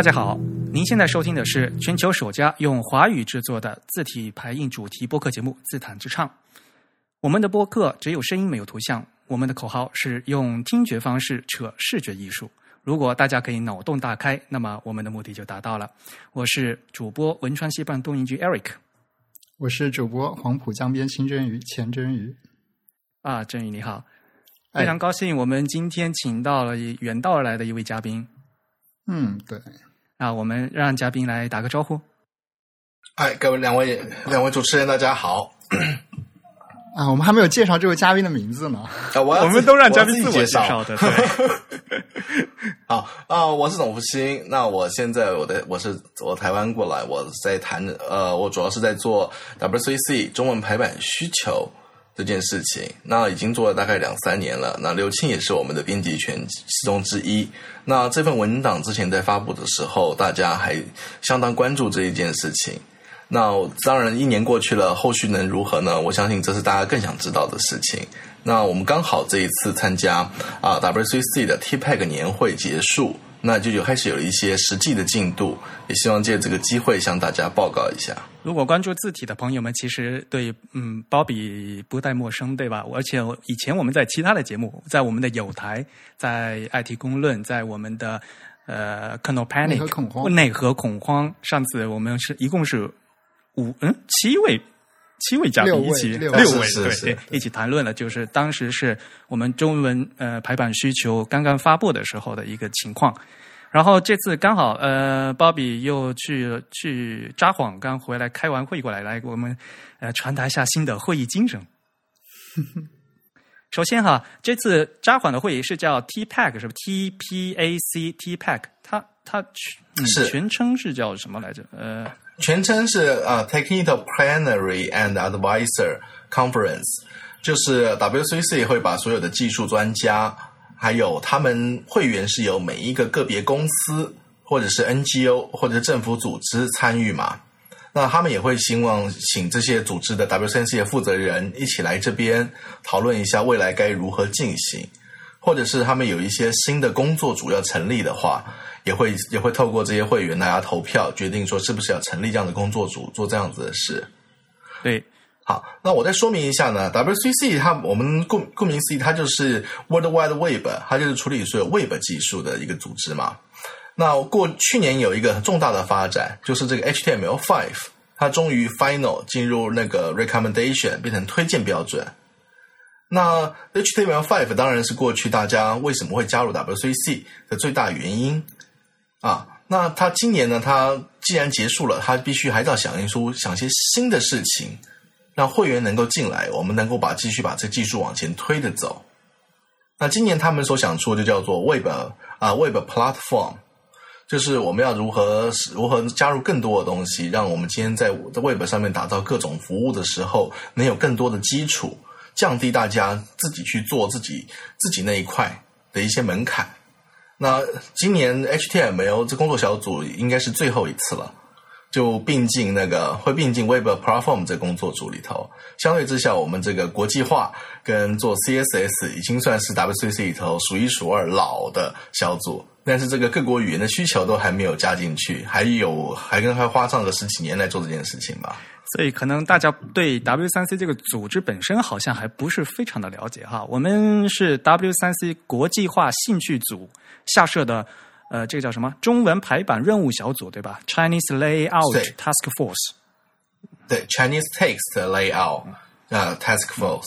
大家好，您现在收听的是全球首家用华语制作的字体排印主题播客节目《自弹自唱》。我们的播客只有声音没有图像，我们的口号是用听觉方式扯视觉艺术。如果大家可以脑洞大开，那么我们的目的就达到了。我是主播汶川西半东营局 Eric，我是主播黄浦江边清蒸鱼钱蒸鱼。啊，真鱼你好，非常高兴我们今天请到了远道而来的一位嘉宾。嗯，对。啊，我们让嘉宾来打个招呼。哎，各位两位两位主持人，大家好。啊，我们还没有介绍这位嘉宾的名字呢。啊，我我们都让嘉宾自自我介绍的。对。好啊，我是董福星。那我现在我的我是我台湾过来，我在谈呃，我主要是在做 WCC 中文排版需求。这件事情，那已经做了大概两三年了。那刘庆也是我们的编辑权其中之一。那这份文档之前在发布的时候，大家还相当关注这一件事情。那当然，一年过去了，后续能如何呢？我相信这是大家更想知道的事情。那我们刚好这一次参加啊 WCC 的 TPEG 年会结束。那就有开始有了一些实际的进度，也希望借这个机会向大家报告一下。如果关注字体的朋友们，其实对嗯包比不太陌生，对吧？而且以前我们在其他的节目，在我们的有台，在 IT 公论，在我们的呃 k n o Panic 内核恐慌，内核恐慌。上次我们是一共是五嗯七位。七位嘉宾一起，六位对对，一起谈论了，就是当时是我们中文呃排版需求刚刚发布的时候的一个情况。然后这次刚好呃，鲍比又去去札幌，刚回来开完会过来，来给我们呃传达一下新的会议精神。首先哈，这次札幌的会议是叫 TPAC 是不？T P A C TPAC，它它全嗯全称是叫什么来着？呃。全称是呃 Technical Plenary and Advisor Conference，就是 WCC 会把所有的技术专家，还有他们会员是由每一个个别公司或者是 NGO 或者政府组织参与嘛，那他们也会希望请这些组织的 WCC 的负责人一起来这边讨论一下未来该如何进行，或者是他们有一些新的工作组要成立的话。也会也会透过这些会员大家投票决定说是不是要成立这样的工作组做这样子的事。对，好，那我再说明一下呢，WCC 它我们顾顾名思义，它就是 World Wide Web，它就是处理所有 Web 技术的一个组织嘛。那过去年有一个重大的发展，就是这个 HTML5，它终于 Final 进入那个 Recommendation 变成推荐标准。那 HTML5 当然是过去大家为什么会加入 WCC 的最大原因。啊，那他今年呢？他既然结束了，他必须还要想一出想些新的事情，让会员能够进来，我们能够把继续把这技术往前推着走。那今年他们所想出的就叫做 Web 啊，Web Platform，就是我们要如何如何加入更多的东西，让我们今天在 Web 上面打造各种服务的时候，能有更多的基础，降低大家自己去做自己自己那一块的一些门槛。那今年 HTML 这工作小组应该是最后一次了，就并进那个会并进 Web Platform 这工作组里头。相对之下，我们这个国际化跟做 CSS 已经算是 WCC 里头数一数二老的小组，但是这个各国语言的需求都还没有加进去，还有还跟还花上个十几年来做这件事情吧。所以可能大家对 W 三 C 这个组织本身好像还不是非常的了解哈。我们是 W 三 C 国际化兴趣组。下设的，呃，这个叫什么？中文排版任务小组，对吧？Chinese Layout Task Force，对，Chinese Text Layout 啊 Task Force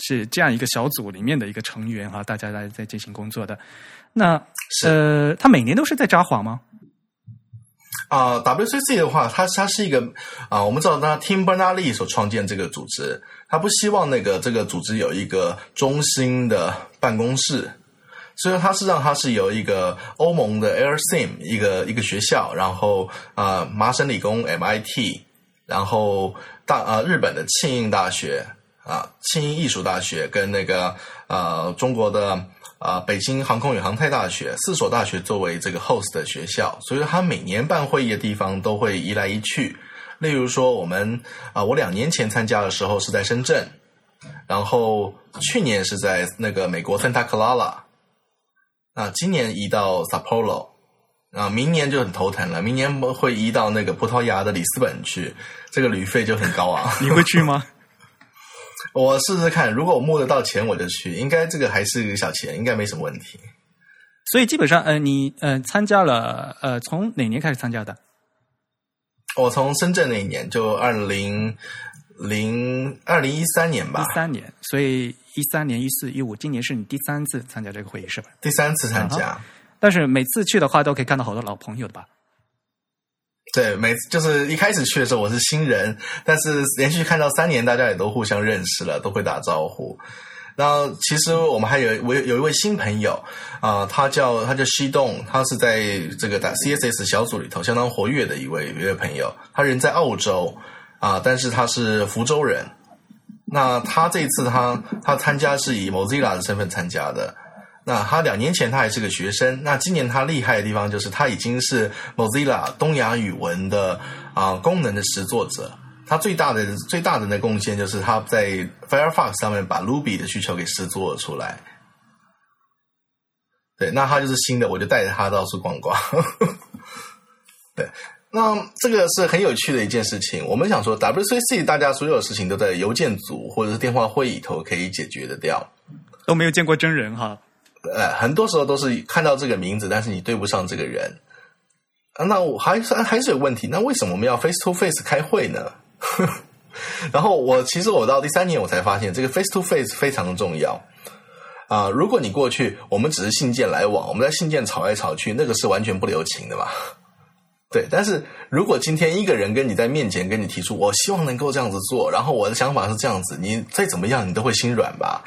是这样一个小组里面的一个成员啊，大家来在进行工作的。那呃，他每年都是在札幌吗？啊，WCC 的话，它它是一个啊，我们知道，他 Tim Berners-Lee 所创建这个组织，他不希望那个这个组织有一个中心的办公室。所以它是让它是由一个欧盟的 AirSim 一个一个学校，然后啊麻省理工 MIT，然后大啊日本的庆应大学啊庆应艺术大学跟那个呃中国的啊北京航空与航太大学四所大学作为这个 host 的学校，所以它每年办会议的地方都会移来移去。例如说我们啊我两年前参加的时候是在深圳，然后去年是在那个美国 Santa Clara。啊，今年移到 Sapporo，啊，明年就很头疼了，明年会移到那个葡萄牙的里斯本去，这个旅费就很高昂。你会去吗？我试试看，如果我募得到钱，我就去。应该这个还是个小钱，应该没什么问题。所以基本上，呃，你呃参加了，呃，从哪年开始参加的？我从深圳那一年，就二零零二零一三年吧，一三年。所以一三年、一四、一五，今年是你第三次参加这个会议，是吧？第三次参加。但是每次去的话，都可以看到好多老朋友的吧？对，每次就是一开始去的时候我是新人，但是连续看到三年，大家也都互相认识了，都会打招呼。然后其实我们还有我有一位新朋友啊，他叫他叫西栋，他是在这个打 CSS 小组里头相当活跃的一位一位朋友，他人在澳洲啊，但是他是福州人。那他这次他他参加是以 Mozilla 的身份参加的。那他两年前他还是个学生，那今年他厉害的地方就是他已经是 Mozilla 东亚语文的啊功能的实作者。他最大的最大的那贡献就是他在 Firefox 上面把 Ruby 的需求给实作了出来。对，那他就是新的，我就带着他到处逛逛。对，那这个是很有趣的一件事情。我们想说，WCC 大家所有事情都在邮件组或者是电话会议头可以解决的掉，都没有见过真人哈。呃，很多时候都是看到这个名字，但是你对不上这个人啊。那我还是还是有问题。那为什么我们要 face to face 开会呢？然后我其实我到第三年我才发现，这个 face to face 非常的重要啊。如果你过去我们只是信件来往，我们在信件吵来吵去，那个是完全不留情的嘛。对，但是如果今天一个人跟你在面前跟你提出，我希望能够这样子做，然后我的想法是这样子，你再怎么样你都会心软吧。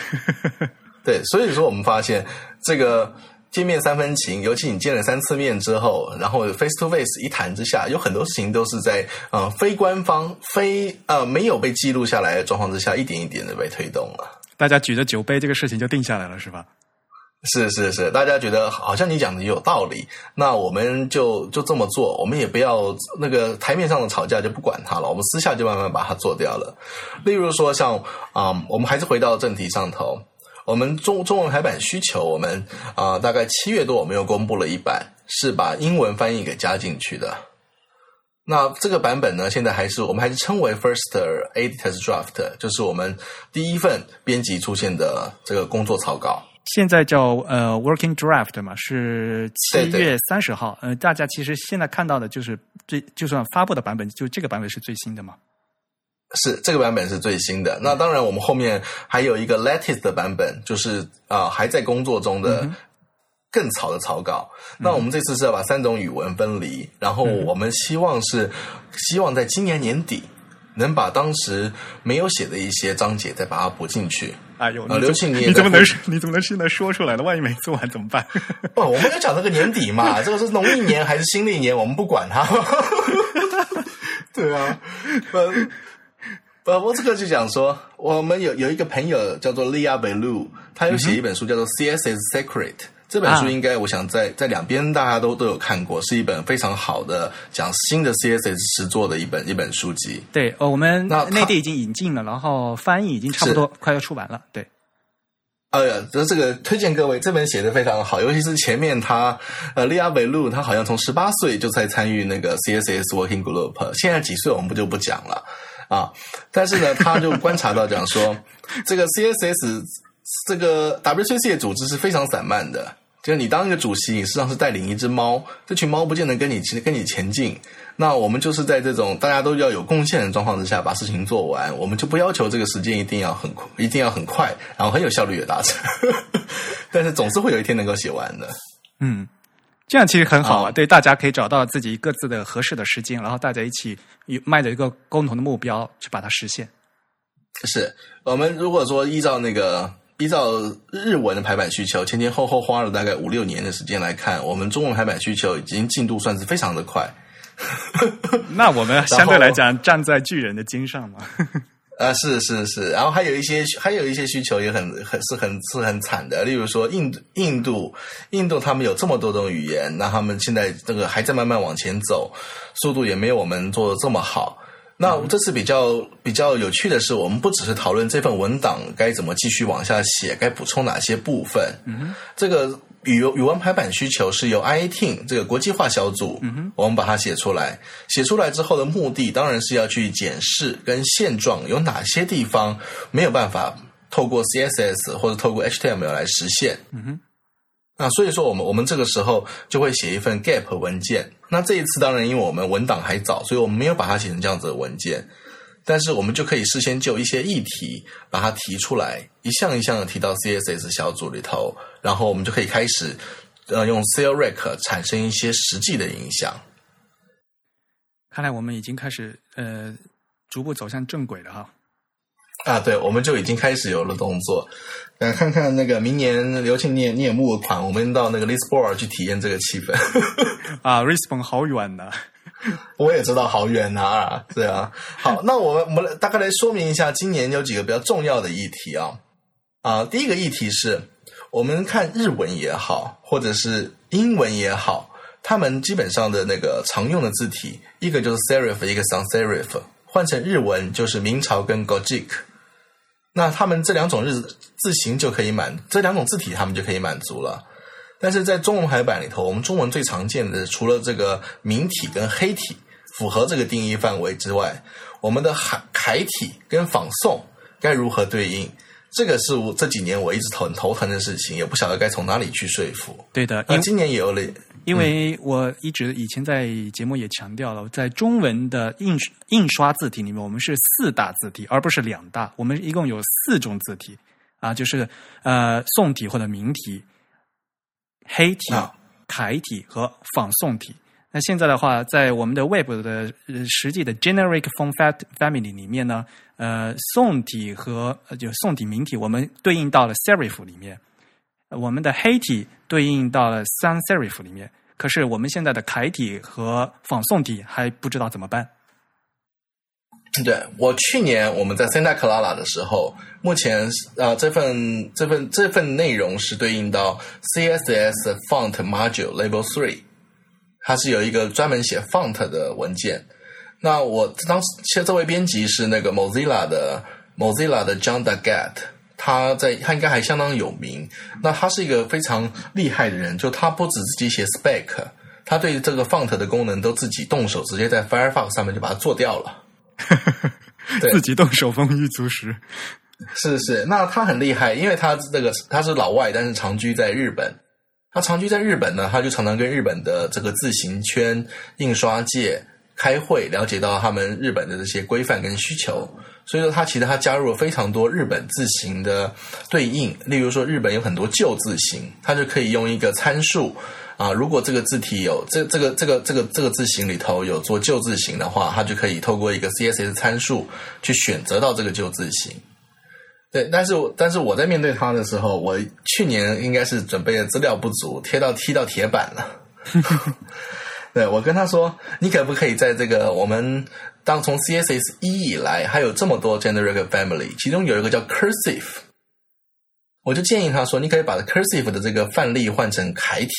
对，所以说我们发现这个见面三分情，尤其你见了三次面之后，然后 face to face 一谈之下，有很多事情都是在呃非官方、非呃没有被记录下来的状况之下，一点一点的被推动了。大家举着酒杯，这个事情就定下来了，是吧？是是是，大家觉得好像你讲的也有道理，那我们就就这么做，我们也不要那个台面上的吵架就不管它了，我们私下就慢慢把它做掉了。例如说，像啊，我们还是回到正题上头。我们中中文排版需求，我们啊大概七月多，我们又公布了一版，是把英文翻译给加进去的。那这个版本呢，现在还是我们还是称为 First Editor's Draft，就是我们第一份编辑出现的这个工作草稿。现在叫呃 Working Draft 嘛，是七月三十号。呃，大家其实现在看到的就是最就算发布的版本，就这个版本是最新的嘛。是这个版本是最新的。那当然，我们后面还有一个 latest 的版本，就是啊还在工作中的更草的草稿。那我们这次是要把三种语文分离，然后我们希望是希望在今年年底能把当时没有写的一些章节再把它补进去。哎呦，刘庆，你怎么能你怎么能现在说出来呢？万一没做完怎么办？不，我们要讲这个年底嘛，这个是农历年还是新历年，我们不管它。对啊，呃，我这个就讲说，我们有有一个朋友叫做利亚贝鲁，他有写一本书叫做《CSS Secret》。这本书应该，我想在在两边大家都都有看过，是一本非常好的讲新的 CSS 实作的一本一本书籍。对，呃，我们内地已经引进了，然后翻译已经差不多快要出版了。对，哎呀，这这个推荐各位，这本写的非常好，尤其是前面他呃利亚贝鲁，他好像从十八岁就在参与那个 CSS Working Group，现在几岁我们不就不讲了。啊，但是呢，他就观察到讲说，这个 CSS 这个 WCC 的组织是非常散漫的。就是你当一个主席，你实际上是带领一只猫，这群猫不见得跟你跟你前进。那我们就是在这种大家都要有贡献的状况之下，把事情做完。我们就不要求这个时间一定要很一定要很快，然后很有效率的达成。但是总是会有一天能够写完的。嗯。这样其实很好啊，对，大家可以找到自己各自的合适的时间，然后大家一起迈着一个共同的目标去把它实现。是我们如果说依照那个依照日文的排版需求，前前后后花了大概五六年的时间来看，我们中文排版需求已经进度算是非常的快。那我们相对来讲站在巨人的肩上嘛。啊，是是是，然后还有一些还有一些需求也很很是很是很惨的，例如说印度印度印度他们有这么多种语言，那他们现在这个还在慢慢往前走，速度也没有我们做的这么好。那我们这次比较比较有趣的是，我们不只是讨论这份文档该怎么继续往下写，该补充哪些部分。嗯，这个语语文排版需求是由 IATing 这个国际化小组，嗯哼，我们把它写出来。写出来之后的目的，当然是要去检视跟现状有哪些地方没有办法透过 CSS 或者透过 HTML 来实现。嗯哼。那所以说，我们我们这个时候就会写一份 Gap 文件。那这一次当然，因为我们文档还早，所以我们没有把它写成这样子的文件。但是我们就可以事先就一些议题把它提出来，一项一项的提到 CSS 小组里头，然后我们就可以开始呃用 c l r e c 产生一些实际的影响。看来我们已经开始呃逐步走向正轨了哈。啊，对，我们就已经开始有了动作。那看看那个明年刘庆念念募款，我们到那个 Lisbon 去体验这个气氛。啊，Lisbon 好远呐！我也知道好远呐，啊对啊。好，那我们我们大概来说明一下，今年有几个比较重要的议题啊。啊，第一个议题是我们看日文也好，或者是英文也好，他们基本上的那个常用的字体，一个就是 Serif，一个 Sans Serif，换成日文就是明朝跟 Gojik。那他们这两种日字形就可以满，这两种字体他们就可以满足了。但是在中文排版里头，我们中文最常见的除了这个明体跟黑体符合这个定义范围之外，我们的楷楷体跟仿宋该如何对应？这个是我这几年我一直很头疼的事情，也不晓得该从哪里去说服。对的，那今年也有了。因为我一直以前在节目也强调了，在中文的印印刷字体里面，我们是四大字体，而不是两大。我们一共有四种字体啊，就是呃宋体或者明体、黑体、楷体和仿宋体。那现在的话，在我们的 Web 的实际的 Generic Font Family 里面呢，呃宋体和就宋体明体，我们对应到了 Serif 里面，我们的黑体对应到了 Sans Serif 里面。可是我们现在的楷体和仿宋体还不知道怎么办。对我去年我们在 Santa Clara 的时候，目前啊这份这份这份内容是对应到 CSS Font Module Level Three，它是有一个专门写 Font 的文件。那我当时其实这位编辑是那个 Mozilla 的 Mozilla 的 John Daggett。他在他应该还相当有名。那他是一个非常厉害的人，就他不止自己写 spec，他对这个 font 的功能都自己动手，直接在 Firefox 上面就把它做掉了。自己动手丰衣足食。是是，那他很厉害，因为他这个他是老外，但是长居在日本。他长居在日本呢，他就常常跟日本的这个自行圈、印刷界开会，了解到他们日本的这些规范跟需求。所以说，他其实他加入了非常多日本字形的对应，例如说，日本有很多旧字形，他就可以用一个参数啊，如果这个字体有这这个这个这个这个字形里头有做旧字形的话，他就可以透过一个 CSS 参数去选择到这个旧字形。对，但是但是我在面对他的时候，我去年应该是准备的资料不足，贴到踢到铁板了。对我跟他说，你可不可以在这个我们。当从 CSS 一以来，还有这么多 generic family，其中有一个叫 cursive，我就建议他说，你可以把 cursive 的这个范例换成楷体。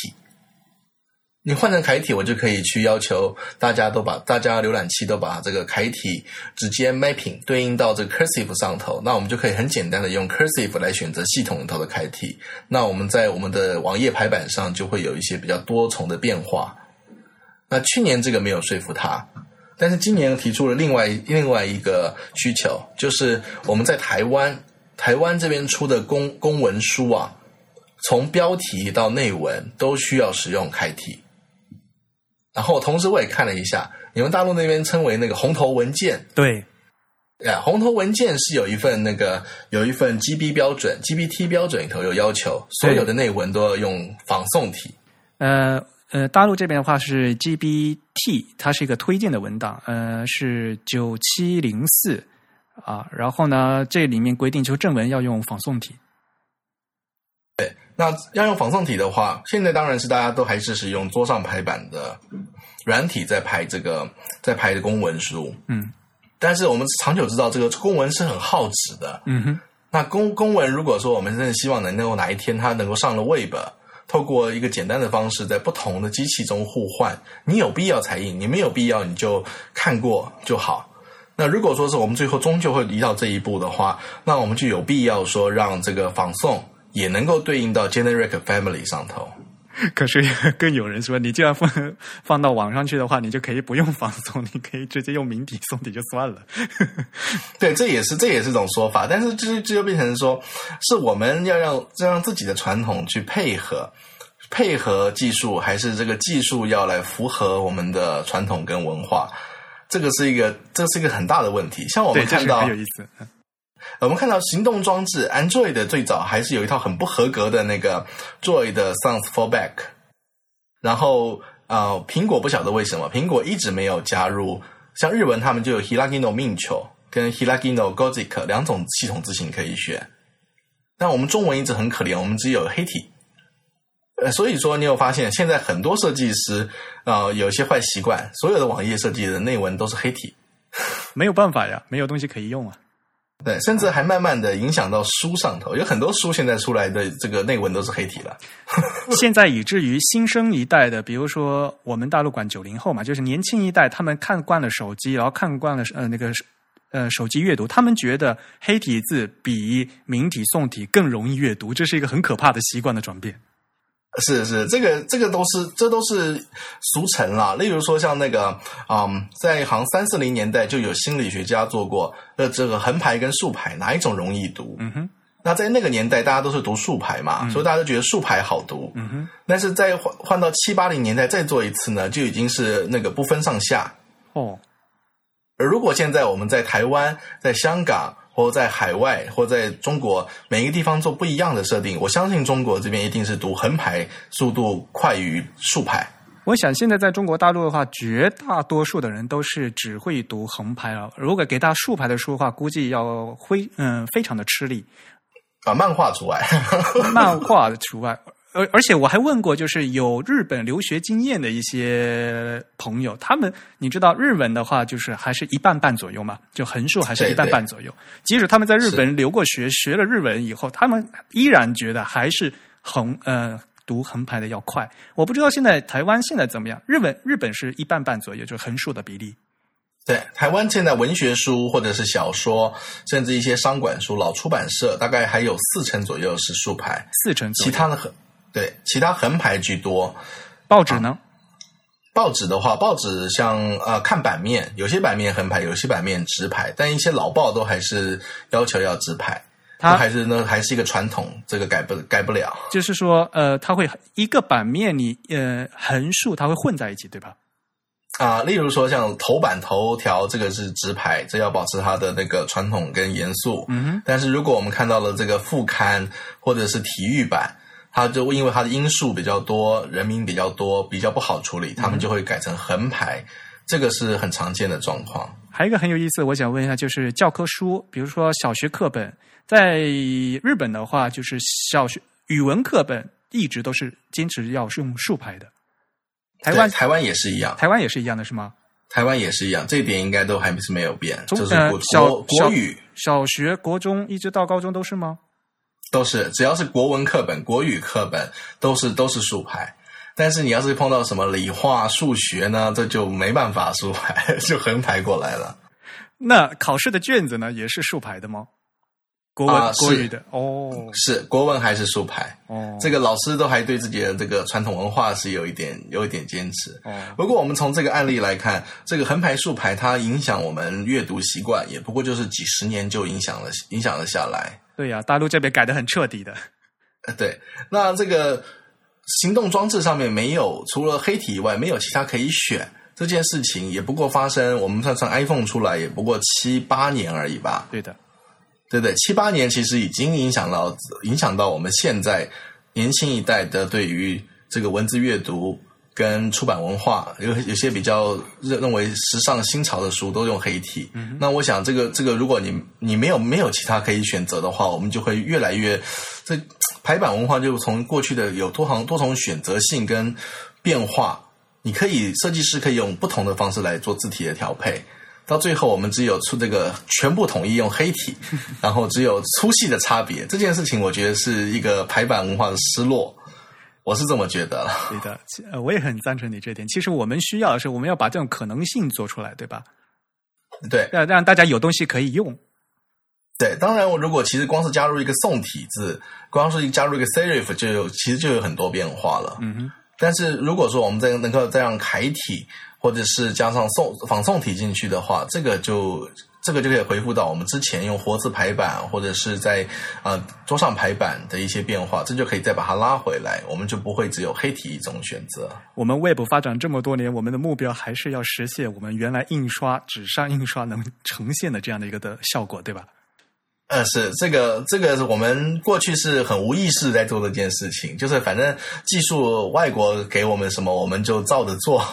你换成楷体，我就可以去要求大家都把大家浏览器都把这个楷体直接 mapping 对应到这个 cursive 上头，那我们就可以很简单的用 cursive 来选择系统里头的楷体。那我们在我们的网页排版上就会有一些比较多重的变化。那去年这个没有说服他。但是今年提出了另外另外一个需求，就是我们在台湾台湾这边出的公公文书啊，从标题到内文都需要使用楷体。然后同时我也看了一下，你们大陆那边称为那个红头文件，对，呀，红头文件是有一份那个有一份 GB 标准，GBT 标准里头有要求，所有的内文都要用仿宋体，呃。呃，大陆这边的话是 GBT，它是一个推荐的文档，呃，是九七零四啊。然后呢，这里面规定就正文要用仿宋体。对，那要用仿宋体的话，现在当然是大家都还是使用桌上排版的软体在排这个在排的公文书。嗯，但是我们长久知道这个公文是很耗纸的。嗯哼，那公公文如果说我们真的希望能够哪一天它能够上了 Web。透过一个简单的方式，在不同的机器中互换，你有必要才印，你没有必要你就看过就好。那如果说是我们最后终究会移到这一步的话，那我们就有必要说让这个仿宋也能够对应到 generic family 上头。可是更有人说，你既然放放到网上去的话，你就可以不用仿送，你可以直接用明体送底就算了。对，这也是这也是一种说法，但是这这就变成说，是我们要让要让自己的传统去配合配合技术，还是这个技术要来符合我们的传统跟文化？这个是一个这是一个很大的问题。像我们看到，很有意思。我们看到行动装置 Android 的最早还是有一套很不合格的那个 Joy 的 Sounds Fallback，然后呃，苹果不晓得为什么，苹果一直没有加入。像日文他们就有 Hilagino Mincho 跟 Hilagino Gozik 两种系统字型可以选，但我们中文一直很可怜，我们只有黑体。呃，所以说你有发现，现在很多设计师啊，有些坏习惯，所有的网页设计的内文都是黑体，没有办法呀，没有东西可以用啊。对，甚至还慢慢的影响到书上头，有很多书现在出来的这个内文都是黑体了。现在以至于新生一代的，比如说我们大陆管九零后嘛，就是年轻一代，他们看惯了手机，然后看惯了呃那个呃手机阅读，他们觉得黑体字比明体宋体更容易阅读，这是一个很可怕的习惯的转变。是是，这个这个都是这都是俗称啦。例如说像那个，嗯，在行三四零年代就有心理学家做过，呃，这个横排跟竖排哪一种容易读？嗯哼。那在那个年代，大家都是读竖排嘛，所以大家都觉得竖排好读。嗯哼。但是在换换到七八零年代再做一次呢，就已经是那个不分上下。哦。而如果现在我们在台湾，在香港。或在海外，或在中国，每一个地方做不一样的设定。我相信中国这边一定是读横排速度快于竖排。我想现在在中国大陆的话，绝大多数的人都是只会读横排了。如果给他竖排的书的话，估计要非嗯非常的吃力。啊，漫画除外，漫画除外。而而且我还问过，就是有日本留学经验的一些朋友，他们你知道日文的话，就是还是一半半左右嘛，就横竖还是一半半左右。即使他们在日本留过学，学了日文以后，他们依然觉得还是横呃读横排的要快。我不知道现在台湾现在怎么样，日本日本是一半半左右，就是横竖的比例。对，台湾现在文学书或者是小说，甚至一些商管书，老出版社大概还有四成左右是竖排，四成，其他的很。对，其他横排居多。报纸呢？报纸的话，报纸像呃看版面，有些版面横排，有些版面直排，但一些老报都还是要求要直排。它还是呢，还是一个传统，这个改不改不了。就是说，呃，它会一个版面，你呃横竖它会混在一起，对吧？啊，例如说像头版头条，这个是直排，这要保持它的那个传统跟严肃。嗯哼。但是如果我们看到了这个副刊或者是体育版。它就因为它的因素比较多，人名比较多，比较不好处理，他们就会改成横排，这个是很常见的状况。还有一个很有意思，我想问一下，就是教科书，比如说小学课本，在日本的话，就是小学语文课本一直都是坚持要用竖排的。台湾台湾也是一样，台湾也是一样的是吗？台湾也是一样，这一点应该都还是没有变。就是国国语小学、国中一直到高中都是吗？都是，只要是国文课本、国语课本，都是都是竖排。但是你要是碰到什么理化、数学呢，这就没办法竖排，就横排过来了。那考试的卷子呢，也是竖排的吗？国文、国语的哦，是国文还是竖排？哦，这个老师都还对自己的这个传统文化是有一点有一点坚持。哦，不过我们从这个案例来看，这个横排竖排它影响我们阅读习惯，也不过就是几十年就影响了影响了下来。对呀，大陆这边改的很彻底的。对，那这个行动装置上面没有除了黑体以外，没有其他可以选。这件事情也不过发生，我们算算 iPhone 出来也不过七八年而已吧。对的，对对，七八年其实已经影响到影响到我们现在年轻一代的对于这个文字阅读。跟出版文化有有些比较认认为时尚新潮的书都用黑体，那我想这个这个如果你你没有没有其他可以选择的话，我们就会越来越这排版文化就从过去的有多行多重选择性跟变化，你可以设计师可以用不同的方式来做字体的调配，到最后我们只有出这个全部统一用黑体，然后只有粗细的差别，这件事情我觉得是一个排版文化的失落。我是这么觉得，对的，呃，我也很赞成你这点。其实我们需要的是，我们要把这种可能性做出来，对吧？对，让让大家有东西可以用。对，当然，我如果其实光是加入一个宋体字，光是加入一个 serif，就有其实就有很多变化了。嗯哼，但是如果说我们再能够再让楷体或者是加上宋仿宋体进去的话，这个就这个就可以回复到我们之前用活字排版或者是在呃桌上排版的一些变化，这就可以再把它拉回来，我们就不会只有黑体一种选择。我们 Web 发展这么多年，我们的目标还是要实现我们原来印刷纸上印刷能呈现的这样的一个的效果，对吧？呃，是这个，这个是我们过去是很无意识在做的一件事情，就是反正技术外国给我们什么，我们就照着做。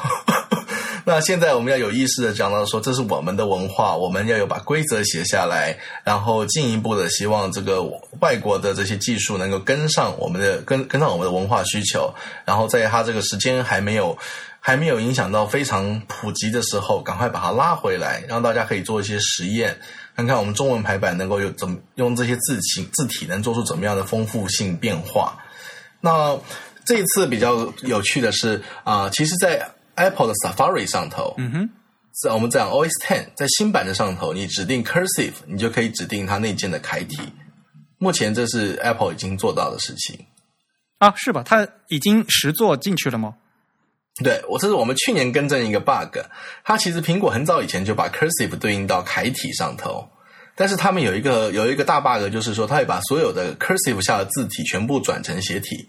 那现在我们要有意识的讲到说，这是我们的文化，我们要有把规则写下来，然后进一步的希望这个外国的这些技术能够跟上我们的跟跟上我们的文化需求，然后在它这个时间还没有还没有影响到非常普及的时候，赶快把它拉回来，让大家可以做一些实验。看看我们中文排版能够有怎么用这些字形字体能做出怎么样的丰富性变化。那这一次比较有趣的是啊，其实，在 Apple 的 Safari 上头，嗯哼，在我们讲 OS Ten 在新版的上头，你指定 Cursive，你就可以指定它内建的楷体。目前这是 Apple 已经做到的事情啊，是吧？它已经实做进去了吗？对我，这是我们去年更正一个 bug。它其实苹果很早以前就把 cursive 对应到楷体上头，但是他们有一个有一个大 bug，就是说它会把所有的 cursive 下的字体全部转成斜体。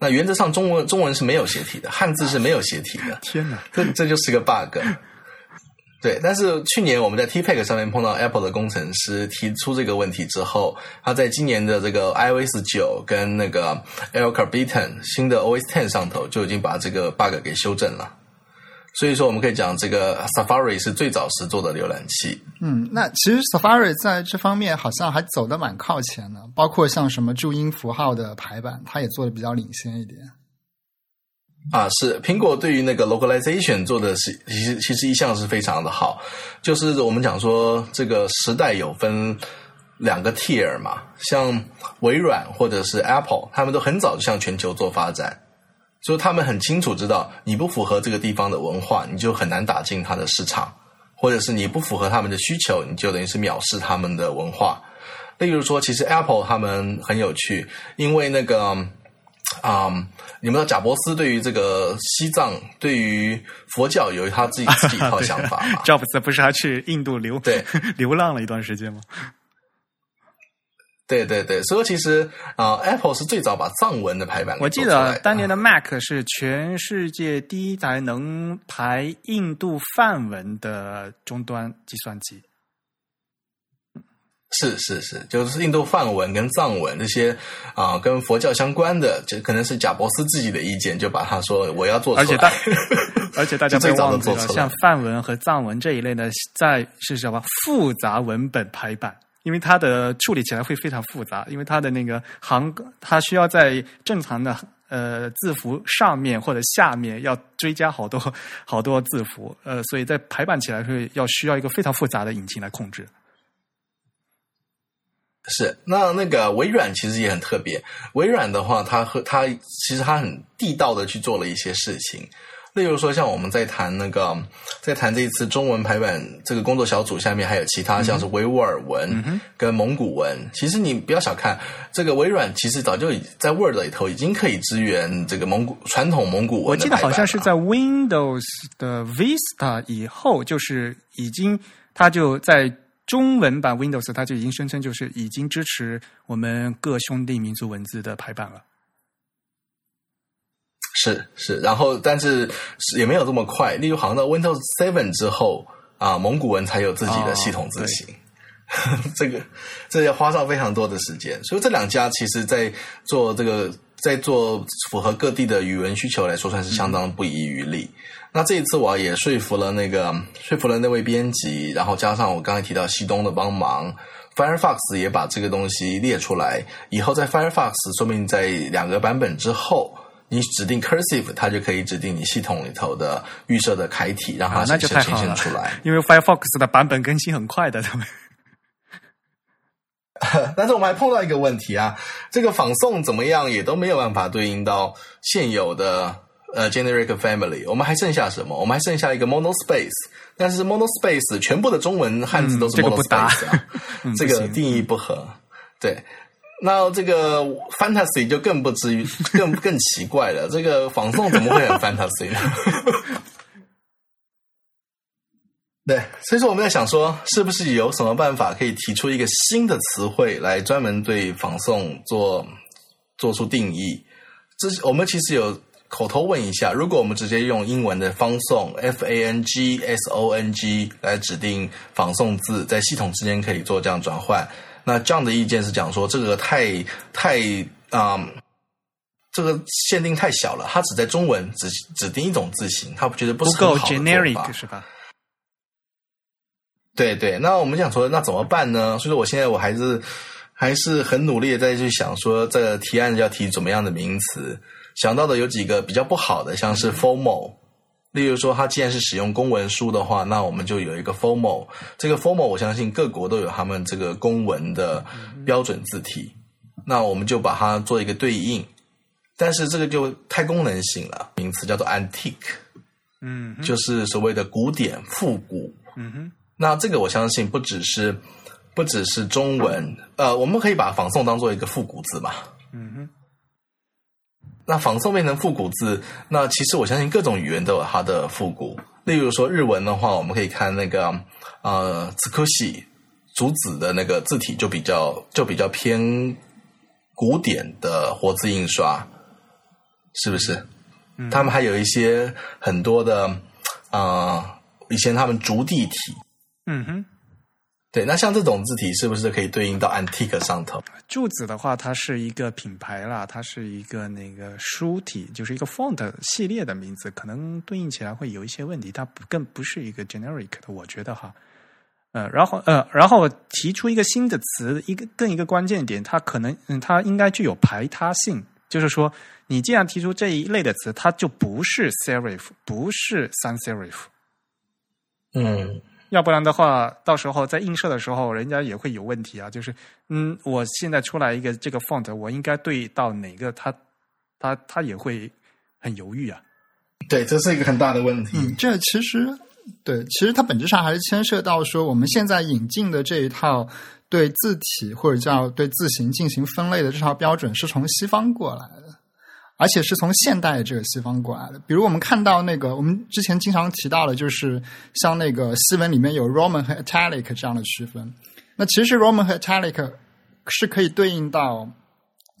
那原则上中文中文是没有斜体的，汉字是没有斜体的。天哪，这这就是个 bug。对，但是去年我们在 TPEG 上面碰到 Apple 的工程师提出这个问题之后，他在今年的这个 iOS 九跟那个 El Carbetan 新的 OS Ten 上头就已经把这个 bug 给修正了。所以说，我们可以讲这个 Safari 是最早时做的浏览器。嗯，那其实 Safari 在这方面好像还走得蛮靠前的，包括像什么注音符号的排版，它也做的比较领先一点。啊，是苹果对于那个 localization 做的是，其实其实一向是非常的好。就是我们讲说，这个时代有分两个 tier 嘛，像微软或者是 Apple，他们都很早就向全球做发展，所以他们很清楚知道，你不符合这个地方的文化，你就很难打进它的市场，或者是你不符合他们的需求，你就等于是藐视他们的文化。例如说，其实 Apple 他们很有趣，因为那个。啊，你们知道贾伯斯对于这个西藏、对于佛教有他自己自己一套 想法吗？詹姆斯不是还去印度流对 流浪了一段时间吗？对对对，所以其实啊，Apple 是最早把藏文的排版。我记得当年的 Mac 是全世界第一台能排印度梵文的终端计算机。是是是，就是印度梵文跟藏文这些啊，跟佛教相关的，就可能是贾伯斯自己的意见，就把他说我要做出来。而且大，而且大家不要忘记了，像梵文和藏文这一类的，在是什么复杂文本排版，因为它的处理起来会非常复杂，因为它的那个行，它需要在正常的呃字符上面或者下面要追加好多 好多字符，呃，所以在排版起来会要需要一个非常复杂的引擎来控制。是，那那个微软其实也很特别。微软的话，它和它其实它很地道的去做了一些事情。例如说，像我们在谈那个，在谈这一次中文排版这个工作小组下面，还有其他像是维吾尔文跟蒙古文。其实你不要小看这个微软，其实早就已在 Word 里头已经可以支援这个蒙古传统蒙古文。我记得好像是在 Windows 的 Vista 以后，就是已经它就在。中文版 Windows 它就已经声称就是已经支持我们各兄弟民族文字的排版了。是是，然后但是也没有这么快。例如，好像到 Windows Seven 之后啊，蒙古文才有自己的系统字型。这个这要花上非常多的时间。所以这两家其实在做这个，在做符合各地的语文需求来说，算是相当不遗余力。那这一次我也说服了那个说服了那位编辑，然后加上我刚才提到西东的帮忙，Firefox 也把这个东西列出来。以后在 Firefox 说明在两个版本之后，你指定 Cursive，它就可以指定你系统里头的预设的楷体，让它显示呈现出来。因为 Firefox 的版本更新很快的，他们。但是我们还碰到一个问题啊，这个仿宋怎么样也都没有办法对应到现有的。呃 generic family，我们还剩下什么？我们还剩下一个 monospace，但是 monospace 全部的中文汉字都是 monospace 啊，嗯这个定义不合。对，那这个 fantasy 就更不至于 更更奇怪了，这个仿宋怎么会很 fantasy 呢？对，所以说我们在想说，是不是有什么办法可以提出一个新的词汇来专门对仿宋做做出定义？这我们其实有口头问一下，如果我们直接用英文的方送 F A N G S O N G 来指定仿宋字，在系统之间可以做这样转换，那这样的意见是讲说这个太太啊、嗯这个限定太小了，它只在中文只指定一种字形，他觉得不不够是很好的做法 generic 是吧？对对，那我们想说，那怎么办呢？所以说，我现在我还是还是很努力的在去想说，这个提案要提怎么样的名词。想到的有几个比较不好的，像是 formal，例如说，它既然是使用公文书的话，那我们就有一个 formal。这个 formal，我相信各国都有他们这个公文的标准字体，那我们就把它做一个对应。但是这个就太功能性了，名词叫做 antique，嗯就是所谓的古典复古。嗯哼，那这个我相信不只是不只是中文，呃，我们可以把仿宋当做一个复古字嘛。嗯哼，那仿宋变成复古字，那其实我相信各种语言都有它的复古。例如说日文的话，我们可以看那个呃子科喜竹子的那个字体就比较就比较偏古典的活字印刷，是不是？他们还有一些很多的啊、呃以前他们竹地体，嗯哼。对，那像这种字体是不是可以对应到 antique 上头？柱子的话，它是一个品牌啦，它是一个那个书体，就是一个 font 系列的名字，可能对应起来会有一些问题。它不更不是一个 generic 的，我觉得哈。呃，然后呃，然后提出一个新的词，一个更一个关键点，它可能嗯，它应该具有排他性，就是说，你既然提出这一类的词，它就不是 serif，不是 sans serif。嗯，要不然的话，到时候在映射的时候，人家也会有问题啊。就是，嗯，我现在出来一个这个 font，我应该对到哪个？他他他也会很犹豫啊。对，这是一个很大的问题。嗯，这其实对，其实它本质上还是牵涉到说，我们现在引进的这一套对字体或者叫对字形进行分类的这套标准，是从西方过来的，而且是从现代这个西方过来的。比如我们看到那个，我们之前经常提到的，就是像那个西文里面有 Roman 和 Italic 这样的区分。那其实 Roman 和 Italic 是可以对应到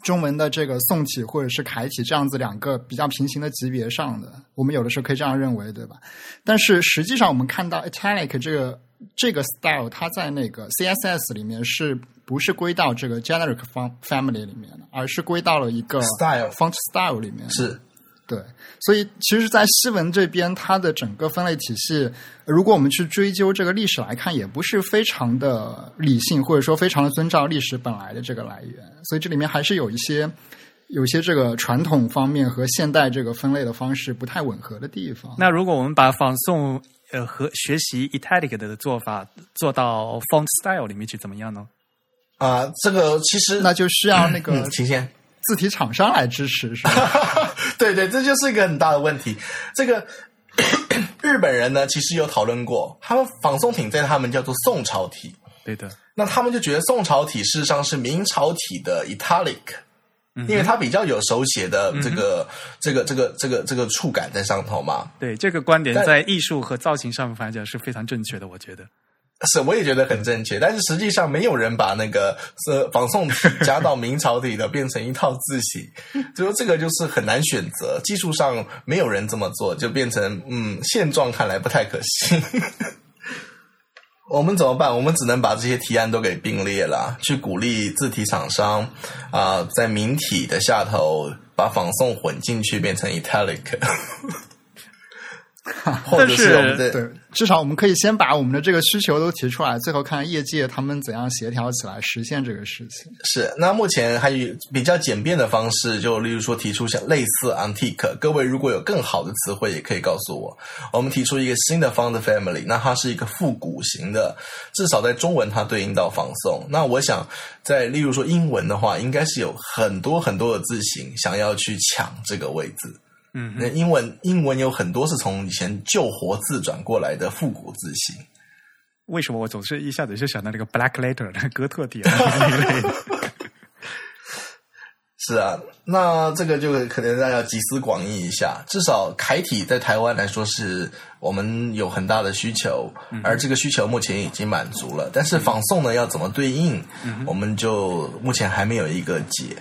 中文的这个宋体或者是楷体这样子两个比较平行的级别上的，我们有的时候可以这样认为，对吧？但是实际上我们看到 italic 这个这个 style，它在那个 CSS 里面是不是归到这个 generic fam- family 里面的，而是归到了一个 Style font style 里面。是，对，所以其实，在西文这边，它的整个分类体系，如果我们去追究这个历史来看，也不是非常的理性，或者说非常的遵照历史本来的这个来源。所以这里面还是有一些有些这个传统方面和现代这个分类的方式不太吻合的地方。那如果我们把仿宋呃和学习 italic 的做法做到 font style 里面去，怎么样呢？啊、这个其实那就需要那个嗯，请先。字体厂商来支持，是吧？对对，这就是一个很大的问题。这个 日本人呢，其实有讨论过，他们仿宋体在他们叫做宋朝体，对的，那他们就觉得宋朝体事实上是明朝体的 italic，因为它比较有手写的这个、这个这个这个这个触感在上头嘛。对这个观点在艺术和造型上面反正是非常正确的，我觉得。是，我也觉得很正确，但是实际上没有人把那个呃仿宋体加到明朝体的变成一套字形，就说这个就是很难选择，技术上没有人这么做，就变成嗯现状看来不太可行。我们怎么办？我们只能把这些提案都给并列了，去鼓励字体厂商啊、在明体的下头把仿宋混进去，变成 italic，或者是我们的对，至少我们可以先把我们的这个需求都提出来，最后看业界他们怎样协调起来实现这个事情。是，那目前还有比较简便的方式，就例如说提出像类似 antique，各位如果有更好的词汇，也可以告诉我。我们提出一个新的 found family，那它是一个复古型的，至少在中文它对应到仿宋。那我想在例如说英文的话，应该是有很多很多的字形想要去抢这个位置。嗯那英文英文有很多是从以前旧活字转过来的复古字形。为什么我总是一下子就想到那个 Black Letter 的哥特体啊那类？是啊，那这个就可能大家集思广益一下。至少楷体在台湾来说，是我们有很大的需求，而这个需求目前已经满足了。但是仿宋呢，要怎么对应，我们就目前还没有一个解。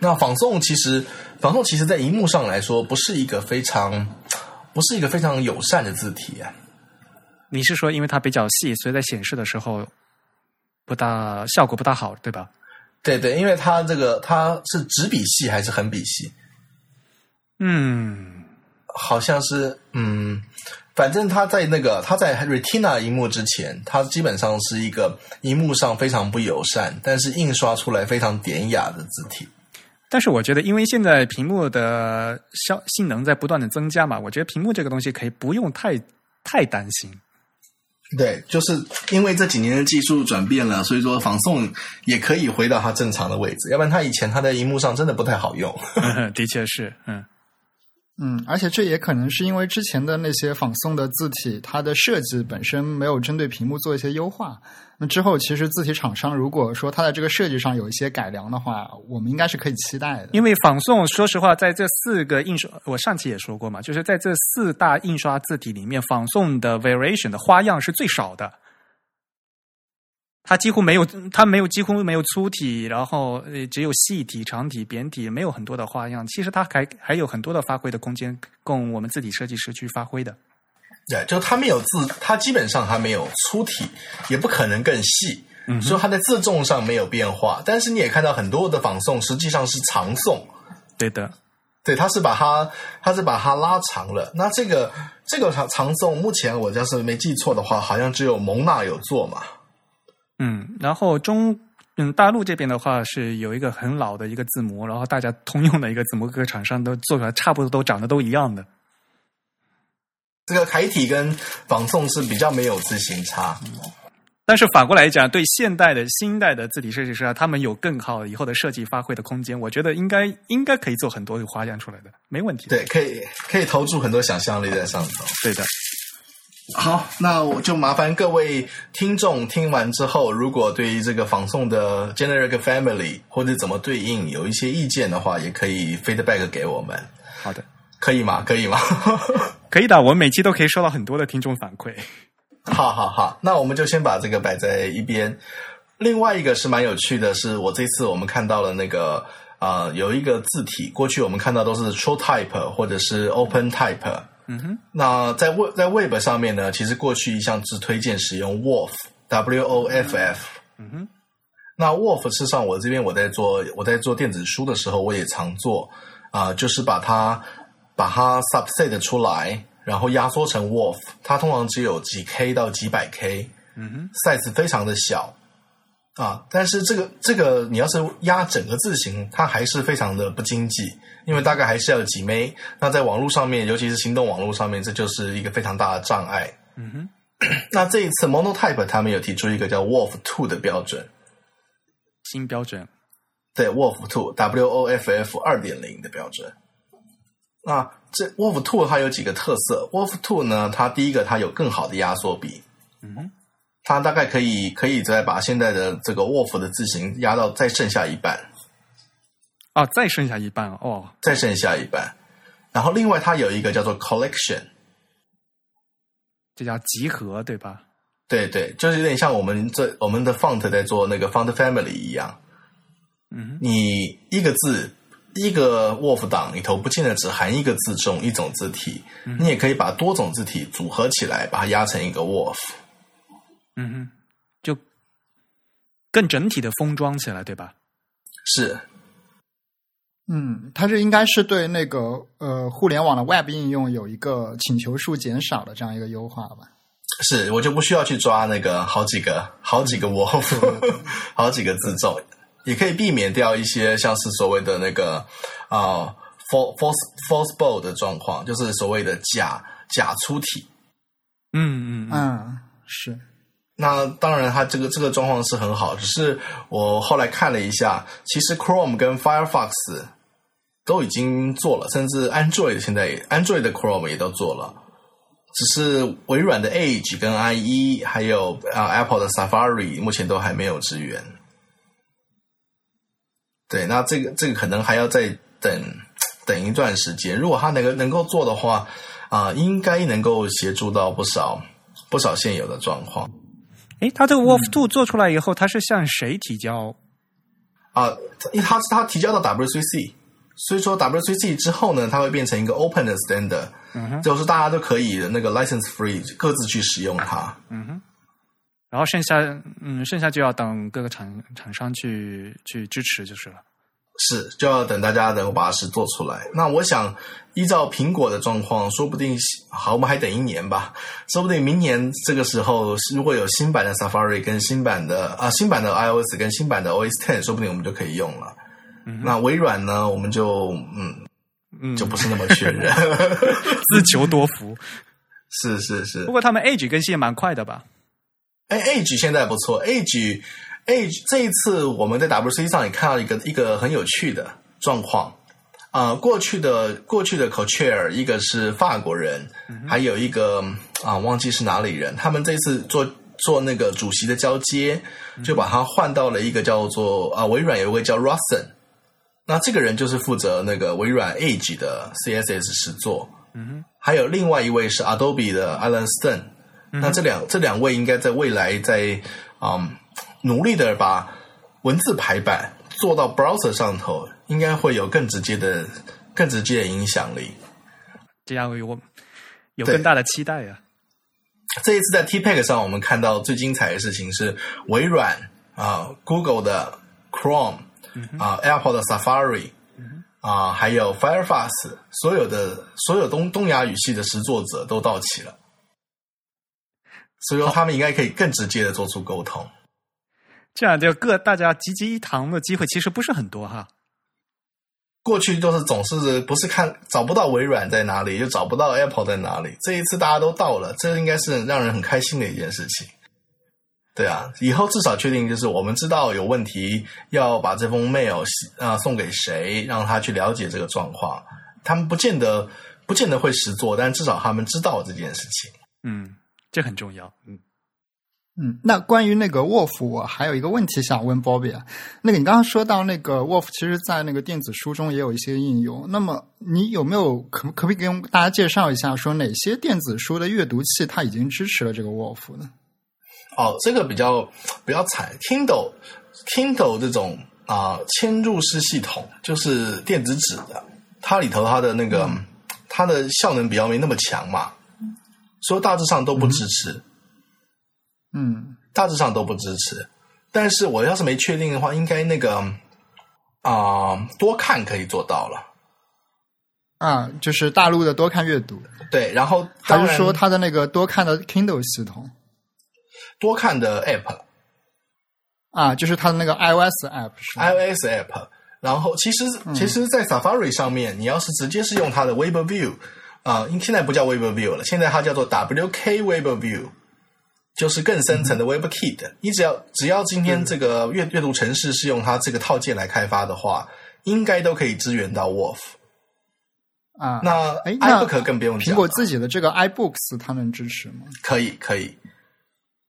那仿宋其实，仿宋其实在荧幕上来说，不是一个非常，不是一个非常友善的字体啊。你是说因为它比较细，所以在显示的时候不大效果不大好，对吧？对对，因为它这个它是直笔细还是横笔细？嗯，好像是，嗯，反正它在那个它在 Retina 荧幕之前，它基本上是一个荧幕上非常不友善，但是印刷出来非常典雅的字体。但是我觉得，因为现在屏幕的效性能在不断的增加嘛，我觉得屏幕这个东西可以不用太太担心。对，就是因为这几年的技术转变了，所以说仿宋也可以回到它正常的位置，要不然它以前它在荧幕上真的不太好用。的确是，嗯嗯，而且这也可能是因为之前的那些仿宋的字体，它的设计本身没有针对屏幕做一些优化。那之后，其实字体厂商如果说它在这个设计上有一些改良的话，我们应该是可以期待的。因为仿宋，说实话，在这四个印刷，我上期也说过嘛，就是在这四大印刷字体里面，仿宋的 variation 的花样是最少的。它几乎没有，它没有几乎没有粗体，然后呃只有细体、长体、扁体，没有很多的花样。其实它还还有很多的发挥的空间，供我们字体设计师去发挥的。对，就它没有字，它基本上还没有粗体，也不可能更细，嗯所以它在字重上没有变化。但是你也看到很多的仿宋实际上是长宋，对的，对，它是把它它是把它拉长了。那这个这个长长宋，目前我要是没记错的话，好像只有蒙娜有做嘛。嗯，然后中嗯大陆这边的话是有一个很老的一个字母，然后大家通用的一个字母，各个厂商都做出来差不多都长得都一样的。这个楷体跟仿宋是比较没有字形差。但是反过来讲，对现代的新一代的字体设计师啊，他们有更好以后的设计发挥的空间。我觉得应该应该可以做很多花样出来的，没问题。对，可以可以投注很多想象力在上头。对的，好，那我就麻烦各位听众听完之后，如果对于这个仿宋的 generic family 或者怎么对应有一些意见的话，也可以 feedback 给我们，好的，可以吗？可以吗？可以的。我们每期都可以收到很多的听众反馈。好好好，那我们就先把这个摆在一边。另外一个是蛮有趣的是，我这次我们看到了那个啊、呃有一个字体，过去我们看到都是 True Type 或者是 Open Type。嗯哼，那在 Web 在 Web 上面呢，其实过去一向只推荐使用 Wolf W O F F。嗯哼，那 Wolf 事实上我这边我在做我在做电子书的时候，我也常做啊、就是把它把它 subset 出来，然后压缩成 Wolf。它通常只有几 K 到几百 K，嗯哼，size 非常的小啊，但是这个这个你要是压整个字形，它还是非常的不经济，因为大概还是要有几枚。那在网络上面，尤其是行动网络上面，这就是一个非常大的障碍。嗯哼，那这一次 Monotype 他们有提出一个叫 Wolf Two 的标准，新标准。对 Wolf Two W O F F 二点零的标准。那这 Wolf Two 它有几个特色？Wolf Two 呢，它第一个它有更好的压缩比，嗯哼，它大概可以可以再把现在的这个 Wolf 的字形压到再剩下一半，啊，再剩下一半哦。再剩下一半。然后另外它有一个叫做 Collection，这叫集合对吧？对对，就是有点像我们这我们的 font 在做那个 font family 一样。嗯，你一个字一个 Wolf 档里头不见得只含一个字重一种字体，你也可以把多种字体组合起来，把它压成一个 Wolf。嗯哼，就更整体的封装起来对吧？是，嗯，它这应该是对那个呃互联网的 Web 应用有一个请求数减少的这样一个优化吧。是我就不需要去抓那个好几个 好几个 Wolf，好几个字重，也可以避免掉一些像是所谓的那个啊、false false false bold 的状况，就是所谓的假假粗体。嗯嗯嗯，嗯，是。那当然，它这个这个状况是很好，只是我后来看了一下，其实 Chrome 跟 Firefox 都已经做了，甚至 Android 现在 Android 的 Chrome 也都做了，只是微软的 Edge 跟 IE 还有啊 Apple 的 Safari 目前都还没有支援。对，那这个这个可能还要再等等一段时间。如果它能够能够做的话，啊、应该能够协助到不少不少现有的状况。诶，它这个 Wolf Two 做出来以后，它是向谁提交？啊，因为它它提交到 WCC，所以说 WCC 之后呢，它会变成一个 open 的 standard，、就是大家都可以那个 license free 各自去使用它。嗯哼然后剩下，嗯，剩下就要等各个厂厂商去去支持就是了。是，就要等大家能够把事做出来。那我想，依照苹果的状况，说不定好，我们还等一年吧。说不定明年这个时候，如果有新版的 Safari 跟新版的啊新版的 iOS 跟新版的 OS Ten，说不定我们就可以用了。那微软呢，我们就嗯嗯，就不是那么确认。自求多福。是是是不，过他们 Edge 更新也蛮快的吧？哎，Edge 现在不错，Edge Edge 这一次我们在 WC 上也看到一个一个很有趣的状况。啊、过去的过去的 Co-chair 一个是法国人，还有一个啊、忘记是哪里人，他们这次做做那个主席的交接，就把他换到了一个叫做啊、微软有一位叫 Russen，那这个人就是负责那个微软 Edge 的 CSS 实作，嗯哼。还有另外一位是 Adobe 的 Alan Stern，、那这两这两位应该在未来在嗯努力的把文字排版做到 browser 上头，应该会有更直接的更直接的影响力。这样我有对更大的期待啊。呀、这一次在 TPEG 上，我们看到最精彩的事情是微软啊、Google 的 Chrome 啊、Apple 的 Safari 啊、还有 Firefox，所有的所有东东亚语系的实作者都到齐了，所以说他们应该可以更直接的做出沟通。这样就各大家集集一堂的机会其实不是很多哈。过去都是总是不是看找不到微软在哪里，就找不到 Apple 在哪里。这一次大家都到了，这应该是让人很开心的一件事情。对啊，以后至少确定就是我们知道有问题，要把这封 mail 啊、送给谁，让他去了解这个状况。他们不见得不见得会实做，但至少他们知道这件事情。嗯，这很重要。嗯，嗯，那关于那个 Wolf，我还有一个问题想问 Bobby 啊。那个你刚刚说到那个 Wolf，其实在那个电子书中也有一些应用。那么你有没有可可不可以跟大家介绍一下，说哪些电子书的阅读器它已经支持了这个 Wolf 呢？哦，这个比较比较惨，Kindle Kindle 这种啊、嵌入式系统就是电子纸的，它里头它的那个、它的效能比较没那么强嘛，所以大致上都不支持，嗯大致上都不支持。但是我要是没确定的话，应该那个啊、多看可以做到了。啊，就是大陆的多看阅读，对，然后还是说它的那个多看的 Kindle 系统？多看的 App 啊，就是它的那个 iOS App 是 iOS app，然后其实其实，在 Safari 上面，你要是直接是用它的 Web View 啊、因现在不叫 Web View 了，现在它叫做 WK Web View，就是更深层的 WebKit。你只要只要今天这个阅阅读程式是用它这个套件来开发的话，应该都可以支援到 Wolf。啊，那哎，iBook 更不用讲了，苹果自己的这个 iBooks 它能支持吗？可以可以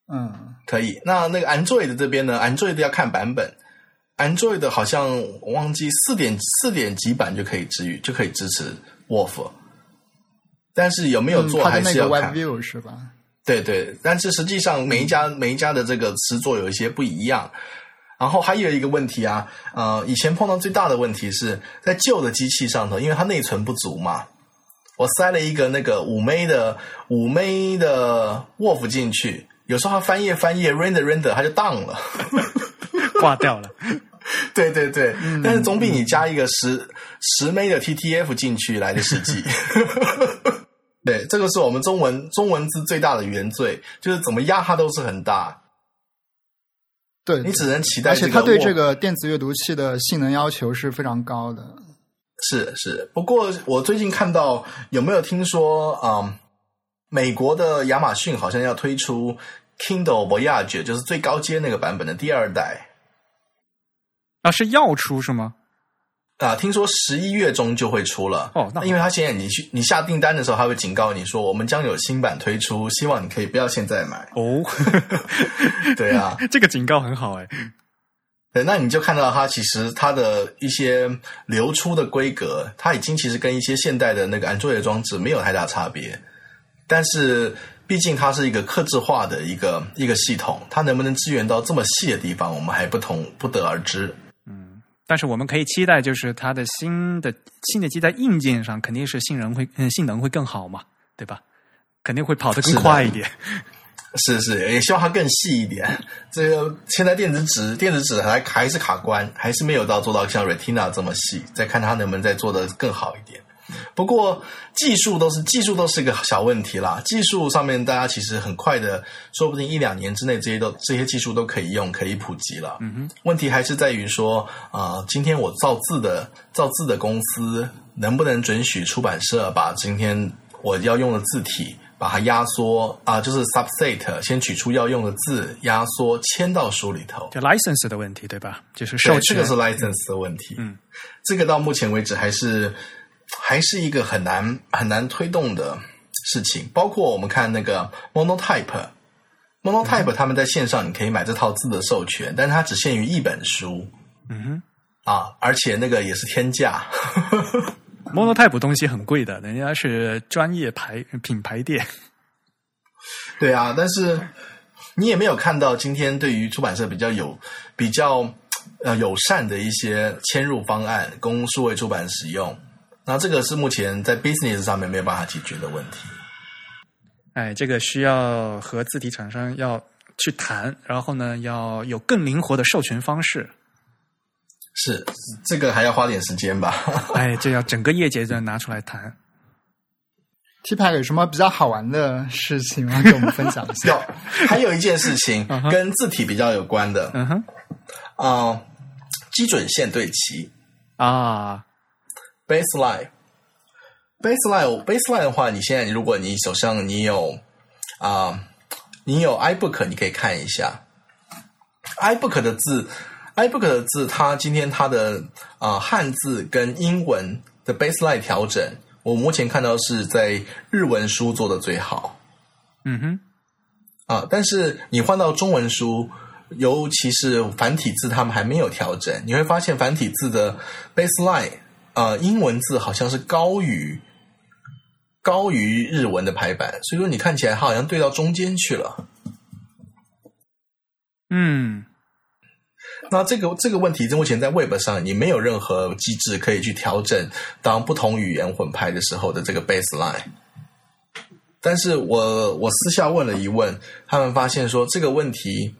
嗯可以。那那个 Android 这边呢？Android 要看版本，Android 好像我忘记四点四点几版就可以支援，就可以支持 Wolf。但是有没有嗯做还它的那个是要看。WebView 是吧？对对，但是实际上每一家每一家的这个词作有一些不一样。然后还有一个问题啊，呃，以前碰到最大的问题是在旧的机器上头，因为它内存不足嘛，我塞了一个那个五枚的五枚的 Wolf 进去，有时候它翻页翻页 render render 它就 down 了。挂掉了。对对对，但是总比你加一个十十枚的 TTF 进去来的实际。对，这个是我们中文中文字最大的原罪，就是怎么压它都是很大，对，你只能期待而。且它对这个电子阅读器的性能要求是非常高的。是是，不过我最近看到有没有听说，嗯，美国的亚马逊好像要推出 Kindle Voyage，就是最高阶那个版本的第二代。啊，是要出是吗？啊，听说十一月中就会出了哦那因为它现在你去你下订单的时候，它会警告你说我们将有新版推出，希望你可以不要现在买。哦，对啊，这个警告很好哎。对，那你就看到它其实它的一些流出的规格，它已经其实跟一些现代的那个 Android 装置没有太大差别，但是毕竟它是一个克制化的一个一个系统，它能不能支援到这么细的地方，我们还不同不得而知。但是我们可以期待，就是它的新的新的机在硬件上肯定是性能会嗯性能会更好嘛，对吧？肯定会跑得更快一点。是是，也希望它更细一点。这个现在电子纸电子纸还还是卡关，还是没有到做到像 Retina 这么细。再看它能不能再做得更好一点。不过技术都是技术都是个小问题啦，技术上面大家其实很快的，说不定一两年之内这些都这些技术都可以用，可以普及了。嗯哼，问题还是在于说啊、今天我造字的造字的公司能不能准许出版社把今天我要用的字体把它压缩啊、就是 subset 先取出要用的字，压缩签到书里头。就 license 的问题，对吧？就是授对，权。这个是 license 的问题。嗯，这个到目前为止还是还是一个很难很难推动的事情。包括我们看那个 Monotype。Monotype 他们在线上你可以买这套字的授权，但是它只限于一本书嗯哼啊，而且那个也是天价。Monotype 东西很贵的，人家是专业牌品牌店。对啊，但是你也没有看到今天对于出版社比较有比较呃友善的一些迁入方案供数位出版使用。那这个是目前在 business 上面没有办法解决的问题。哎，这个需要和字体厂商要去谈，然后呢，要有更灵活的授权方式。是，这个还要花点时间吧。哎，这要整个业界再拿出来谈。T Pack 有什么比较好玩的事情吗？给我们分享一下。有，还有一件事情跟字体比较有关的嗯哼啊、基准线对齐啊，（baseline）。baseline baseline 的话，你现在如果你手上你有啊、你有 iBook，你可以看一下 iBook 的字，iBook 的字，它今天它的啊、汉字跟英文的 baseline 调整，我目前看到是在日文书做的最好。嗯哼，啊，但是你换到中文书，尤其是繁体字，他们还没有调整。你会发现繁体字的 baseline，呃，英文字好像是高于高于日文的排版，所以说你看起来它好像对到中间去了。嗯，那这个这个问题，目前在 Web 上你没有任何机制可以去调整，当不同语言混排的时候的这个 baseline。但是我我私下问了一问，他们发现说这个问题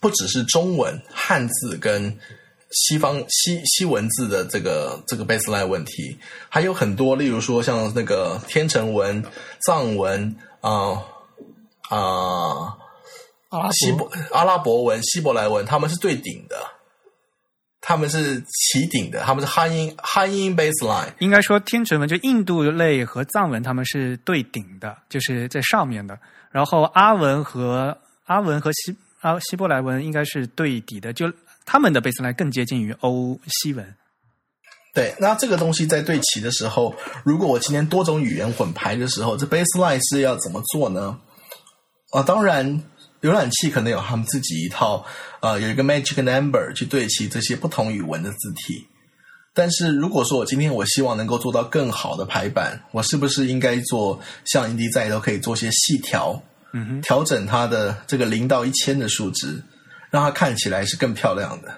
不只是中文汉字跟西方西西文字的这个这个 baseline 问题，还有很多，例如说像那个天成文、藏文啊啊。阿拉希伯阿拉伯文、希伯来文，他们是对顶的，他们是起顶的，他们是汉音汉音 baseline。应该说天成文就印度类和藏文他们是对顶的，就是在上面的。然后阿文和阿文和希啊希伯来文应该是对底的，就他们的 baseline 更接近于欧西文。对，那这个东西在对齐的时候，如果我今天多种语言混排的时候，这 baseline 是要怎么做呢？啊，当然，浏览器可能有他们自己一套，呃，有一个 magic number 去对齐这些不同语文的字体。但是如果说我今天我希望能够做到更好的排版，我是不是应该做像 InDesign 都可以做些细调，嗯哼，调整它的这个零到一千的数值，让它看起来是更漂亮的。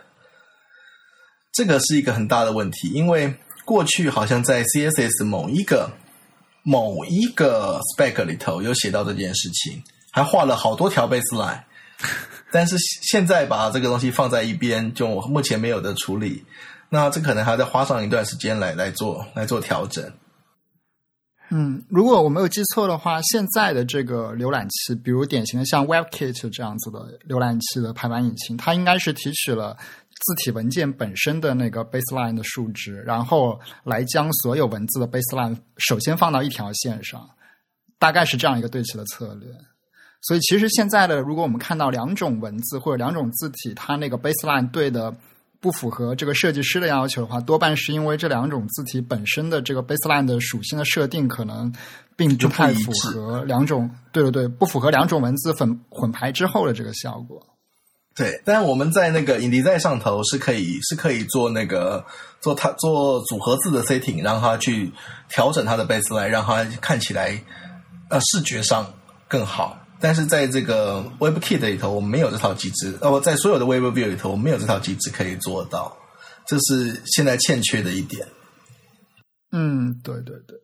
这个是一个很大的问题，因为过去好像在 CSS 某一个某一个 spec 里头有写到这件事情，还画了好多条 baseline，但是现在把这个东西放在一边，就我目前没有的处理，那这可能还要再花上一段时间来来做来做调整。嗯，如果我没有记错的话，现在的这个浏览器，比如典型的像 WebKit 这样子的浏览器的排版引擎，它应该是提取了字体文件本身的那个 baseline 的数值，然后来将所有文字的 baseline 首先放到一条线上，大概是这样一个对齐的策略。所以其实现在的，如果我们看到两种文字或者两种字体，它那个 baseline 对的不符合这个设计师的要求的话，多半是因为这两种字体本身的这个 baseline 的属性的设定可能并不太符合两种，对对对，不符合两种文字混混排之后的这个效果。对，但我们在那个 InDesign 上头是可以是可以做那个做它做组合字的 setting，让它去调整它的 baseline，让它看起来呃视觉上更好。但是在这个 WebKit 里头，我们没有这套机制。呃，在所有的 WebView 里头，我们没有这套机制可以做到，这是现在欠缺的一点。嗯，对对对。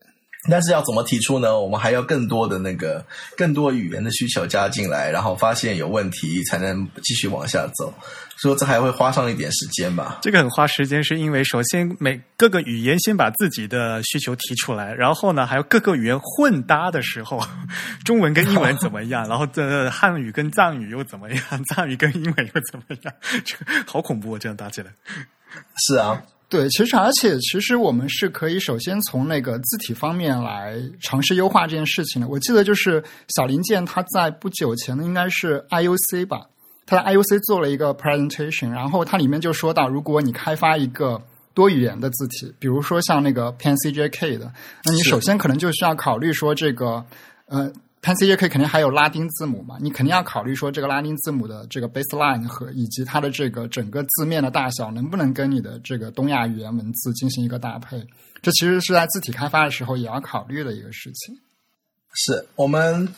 但是要怎么提出呢？我们还要更多的那个更多语言的需求加进来，然后发现有问题，才能继续往下走。所以这还会花上一点时间吧？这个很花时间，是因为首先每各个语言先把自己的需求提出来，然后呢，还有各个语言混搭的时候，中文跟英文怎么样？然后这汉语跟藏语又怎么样？藏语跟英文又怎么样？这 个好恐怖，这样搭起来。是啊。对，其实而且其实我们是可以首先从那个字体方面来尝试优化这件事情的。我记得就是小林健他在不久前的应该是 IUC 吧，他在 IUC 做了一个 presentation，然后它里面就说到，如果你开发一个多语言的字体，比如说像那个 PanCJK 的，那你首先可能就需要考虑说这个呃。PanCJK 肯定还有拉丁字母嘛？你肯定要考虑说这个拉丁字母的这个 baseline 和以及它的这个整个字面的大小能不能跟你的这个东亚语言文字进行一个搭配？这其实是在字体开发的时候也要考虑的一个事情。是我们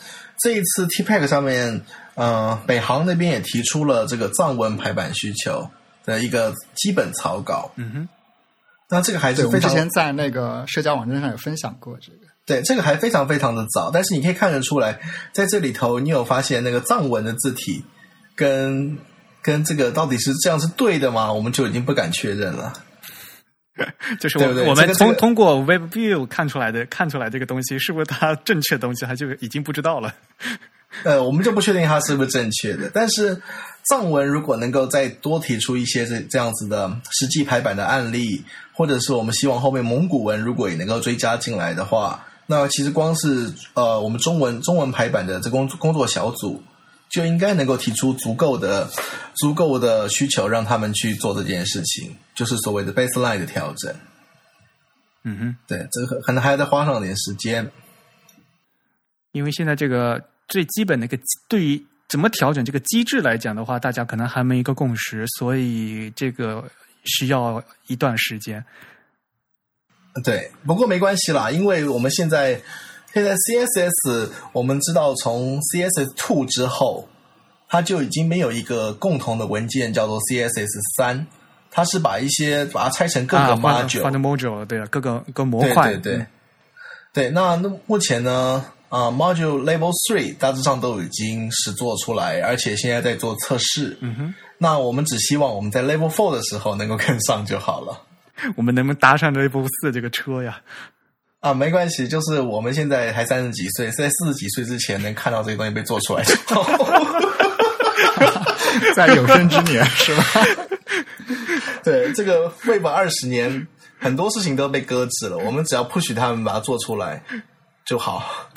这一次 TPEC 上面，呃，北航那边也提出了这个藏文排版需求的一个基本草稿。嗯哼，那这个还是非常之前在那个社交网站上有分享过这个。对，这个还非常非常的早，但是你可以看得出来，在这里头，你有发现那个藏文的字体跟跟这个到底是这样是对的吗？我们就已经不敢确认了。就是我我们通通过 Web View 看出来的，看出来这个东西是不是它 正确的东西，它就已经不知道了。呃，我们就不确定它是不是正确的。但是藏文如果能够再多提出一些这这样子的实际排版的案例，或者是我们希望后面蒙古文如果也能够追加进来的话。那其实光是呃，我们中文中文排版的这工工作小组就应该能够提出足够的足够的需求，让他们去做这件事情，就是所谓的 baseline 的调整。嗯哼，对，这个可能还要再花上点时间，因为现在这个最基本的一个对于怎么调整这个机制来讲的话，大家可能还没一个共识，所以这个需要一段时间。对，不过没关系啦，因为我们现在现在 CSS，我们知道从 CSS Two 之后，它就已经没有一个共同的文件叫做 CSS 三，它是把一些把它拆成各个 module，对啊，各个各模块，对对对。那那目前呢，啊，module level three 大致上都已经实做出来，而且现在在做测试。嗯哼，那我们只希望我们在 level four 的时候能够跟上就好了。我们能不能搭上这部四这个车呀？啊，没关系，就是我们现在还三十几岁，在四十几岁之前能看到这个东西被做出来，在有生之年是吧？对，这个未满二十年，很多事情都被搁置了。我们只要 push 他们把它做出来就好。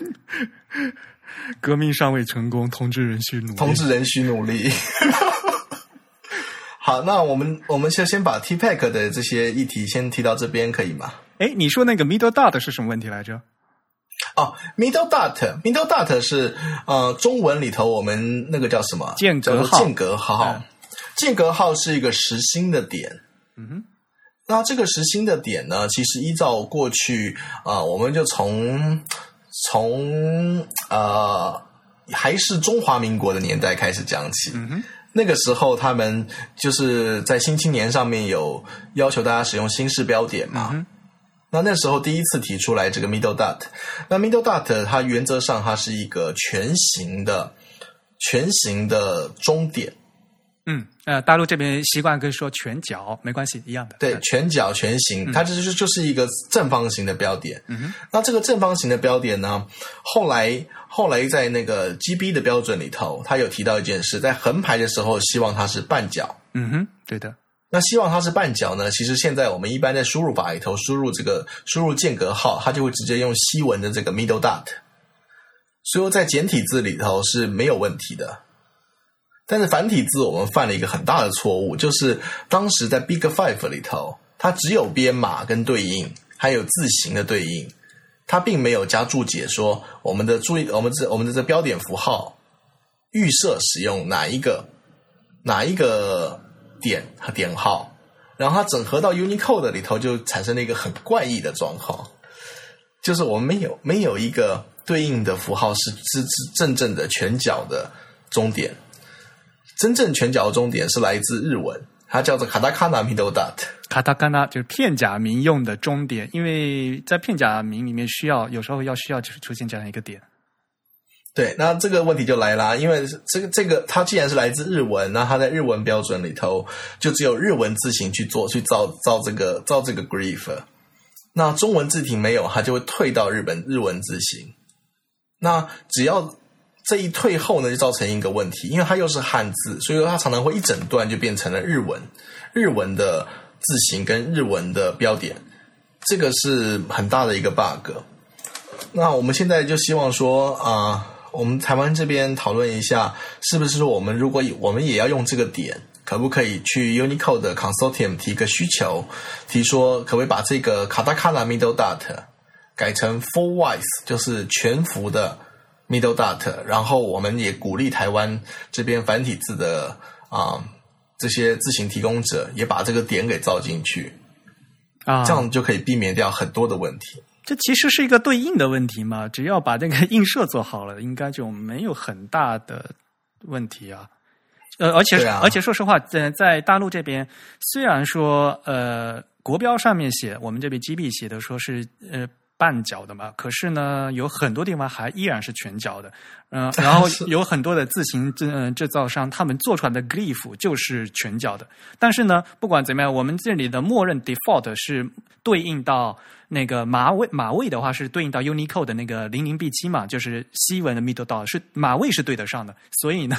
革命尚未成功，同志仍需努力。同志仍需努力。好，那我们我们就先把 T Pack 的这些议题先提到这边，可以吗？哎，你说那个 Middle Dot 是什么问题来着？哦，Middle Dot，Middle Dot 是呃中文里头我们那个叫什么？间隔号。间隔号，间隔号是一个实心的点。嗯哼。那这个实心的点呢，其实依照过去啊，我们就从从呃还是中华民国的年代开始讲起。嗯哼。那个时候，他们就是在《新青年》上面有要求大家使用新式标点嘛。那那时候第一次提出来这个 middle dot，那 middle dot 它原则上它是一个全形的全形的终点。嗯，呃，大陆这边习惯跟说全角没关系，一样的。对，全角全形，它就是就是一个正方形的标点。嗯哼，那这个正方形的标点呢，后来后来在那个 GB 的标准里头，它有提到一件事，在横排的时候希望它是半角。嗯哼，对的。那希望它是半角呢？其实现在我们一般在输入法里头输入这个输入间隔号，它就会直接用西文的这个 middle dot，所以在简体字里头是没有问题的。但是繁体字我们犯了一个很大的错误，就是当时在 Big Five 里头，它只有编码跟对应，还有字形的对应，它并没有加注解说我们的注意，我们这我们的这标点符号预设使用哪一个哪一个点和点号，然后它整合到 Unicode 里头，就产生了一个很怪异的状况，就是我们没有没有一个对应的符号是真真正正的全角的终点。真正全角的终点是来自日文，它叫做卡达卡纳 middle dot。卡达卡纳就是片假名用的终点，因为在片假名里面需要有时候要需要出现这样一个点。对，那这个问题就来啦，因为这个这个它既然是来自日文，那它在日文标准里头就只有日文字形去做去造造这个造这个 grief，那中文字体没有，它就会退到日本日文字形。那只要这一退后呢，就造成一个问题，因为它又是汉字，所以说它常常会一整段就变成了日文，日文的字形跟日文的标点，这个是很大的一个 bug。那我们现在就希望说啊、我们台湾这边讨论一下，是不是说我们如果我们也要用这个点，可不可以去 Unicode 的 Consortium 提个需求，提说可不可以把这个卡达卡拉 middle dot 改成 full wise，就是全幅的 middle dot，然后我们也鼓励台湾这边繁体字的啊、这些字形提供者也把这个点给造进去，啊，这样就可以避免掉很多的问题。这其实是一个对应的问题嘛，只要把这个映射做好了，应该就没有很大的问题啊。呃，而且、啊而且说实话，在在大陆这边，虽然说呃国标上面写，我们这边 GB 写的说是呃半角的嘛，可是呢，有很多地方还依然是全角的。嗯、然后有很多的自行制呃制造商，他们做出来的 glyph 就是全角的。但是呢，不管怎么样，我们这里的默认 default 是对应到那个马位，马位的话是对应到 Unicode 的那个零零 B 七嘛，就是西文的 middle dot 是马位是对得上的。所以呢，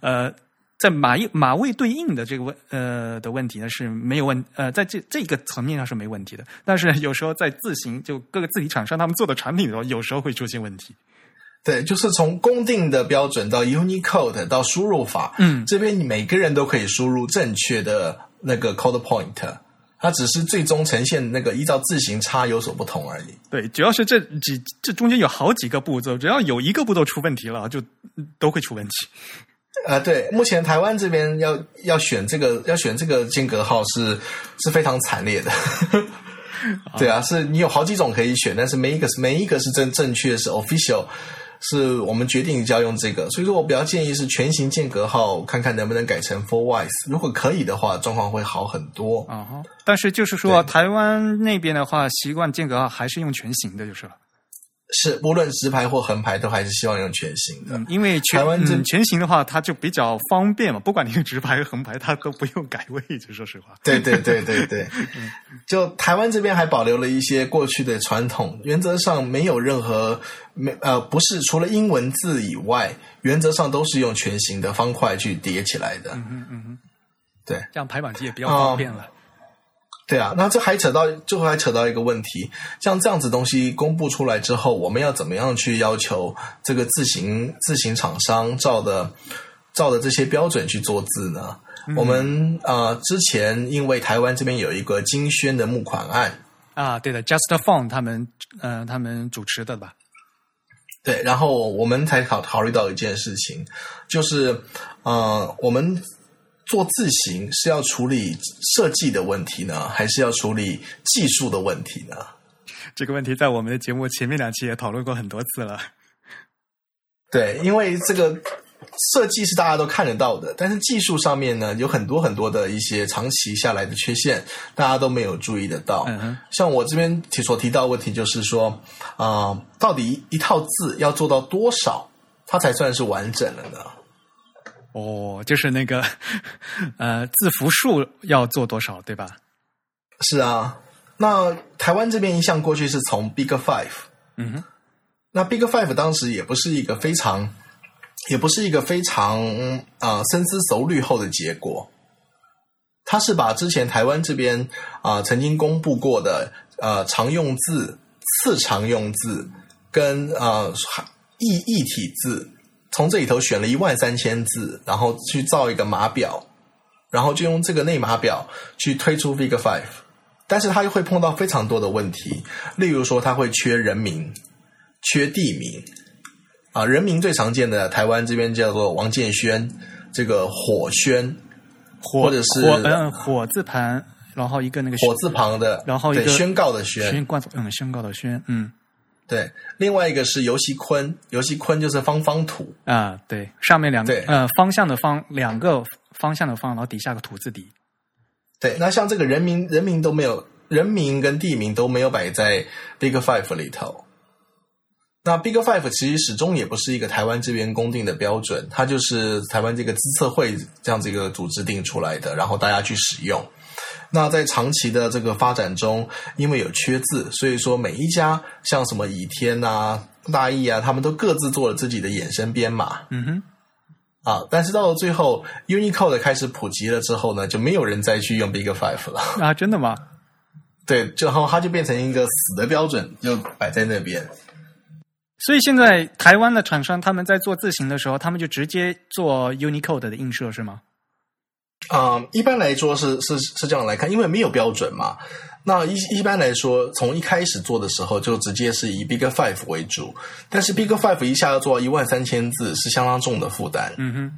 呃，在马位马位对应的这个问呃的问题呢是没有问呃在这这个层面上是没问题的。但是有时候在自行就各个字体厂商他们做的产品的时候，有时候会出现问题。对，就是从公定的标准到 Unicode 到输入法，嗯这边你每个人都可以输入正确的那个 code point，它只是最终呈现那个依照字形差有所不同而已。对，主要是这几这中间有好几个步骤，只要有一个步骤出问题了，就都会出问题。呃，对，目前台湾这边要要选这个要选这个间隔号是是非常惨烈的。对啊，是你有好几种可以选，但是每一个是每一个是正正确是 official，是我们决定就要用这个，所以说我比较建议是全形间隔号，看看能不能改成 four wise，如果可以的话，状况会好很多。啊哈，但是就是说，台湾那边的话，习惯间隔号还是用全形的，就是了。是，无论直排或横排，都还是希望用全形的。嗯，因为全台湾这嗯全形的话，它就比较方便嘛，不管你用直排横排，它都不用改位置。说实话，对对对对对，就台湾这边还保留了一些过去的传统，原则上没有任何没呃不是除了英文字以外，原则上都是用全形的方块去叠起来的。嗯嗯嗯，对这样排版机也比较方便了。对啊，那这还扯到最后还扯到一个问题，像这样子东西公布出来之后，我们要怎么样去要求这个自行自行厂商照的照的这些标准去做字呢？我们呃之前因为台湾这边有一个金宣的募款案，啊，对的，Just Font 他们呃他们主持的吧？对，然后我们才考考虑到一件事情，就是呃，我们做字形是要处理设计的问题呢，还是要处理技术的问题呢？这个问题在我们的节目前面两期也讨论过很多次了。对，因为这个设计是大家都看得到的，但是技术上面呢，有很多很多的一些长期下来的缺陷，大家都没有注意得到。像我这边提所提到的问题就是说，啊、到底一套字要做到多少，它才算是完整了呢？哦，就是那个呃字符数要做多少，对吧？是啊，那台湾这边一向过去是从 Big Five，嗯哼，那 Big Five 当时也不是一个非常，也不是一个非常啊、呃深思熟虑后的结果。他是把之前台湾这边啊、曾经公布过的呃常用字、次常用字跟呃异异体字从这里头选了一万三千字，然后去造一个码表，然后就用这个内码表去推出 Figure Five，但是它又会碰到非常多的问题，例如说它会缺人名、缺地名。啊，人名最常见的台湾这边叫做王建轩，这个火轩，火或者是火嗯火字旁，然后一个那个火字旁的，然后一个对宣告的宣，宣告嗯宣告的宣嗯对，另外一个是游戏坤，游戏坤就是方方土，啊对，上面两个对呃方向的方两个方向的方，然后底下个土字底对，那像这个人名人名都没有，人名跟地名都没有摆在 Big Five 里头。那 Big Five 其实始终也不是一个台湾这边公定的标准，它就是台湾这个资策会这样子一个组织定出来的，然后大家去使用。那在长期的这个发展中，因为有缺字，所以说每一家像什么倚天啊、大义啊，他们都各自做了自己的衍生编码。嗯哼啊，但是到了最后，Unicode 开始普及了之后呢，就没有人再去用 Big Five 了。啊真的吗？对，然后它就变成一个死的标准，就摆在那边。所以现在台湾的厂商他们在做字型的时候，他们就直接做 Unicode 的映射是吗？啊、一般来说是是是这样来看，因为没有标准嘛。那一一般来说，从一开始做的时候就直接是以 Big Five 为主，但是 Big Five 一下要做到一万三千字是相当重的负担。嗯哼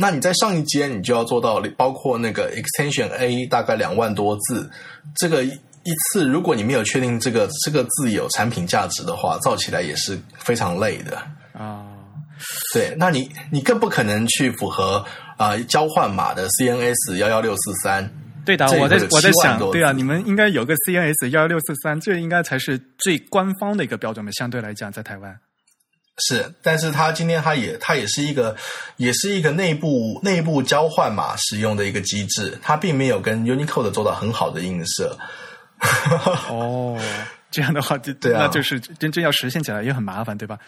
那你在上一阶你就要做到包括那个 Extension A 大概两万多字，这个一一次如果你没有确定这个这个字有产品价值的话，造起来也是非常累的。啊对，那你你更不可能去符合啊、呃交换码的 CNS 幺幺六四三。对的，我在我在7万多，想对啊，你们应该有个 CNS 幺六四三，这应该才是最官方的一个标准吧？相对来讲，在台湾。是，但是它今天它也它也是一个也是一个内部内部交换码使用的一个机制，它并没有跟 Unicode 做到很好的映射。哦，这样的话就对啊那就是真正要实现起来也很麻烦，对吧？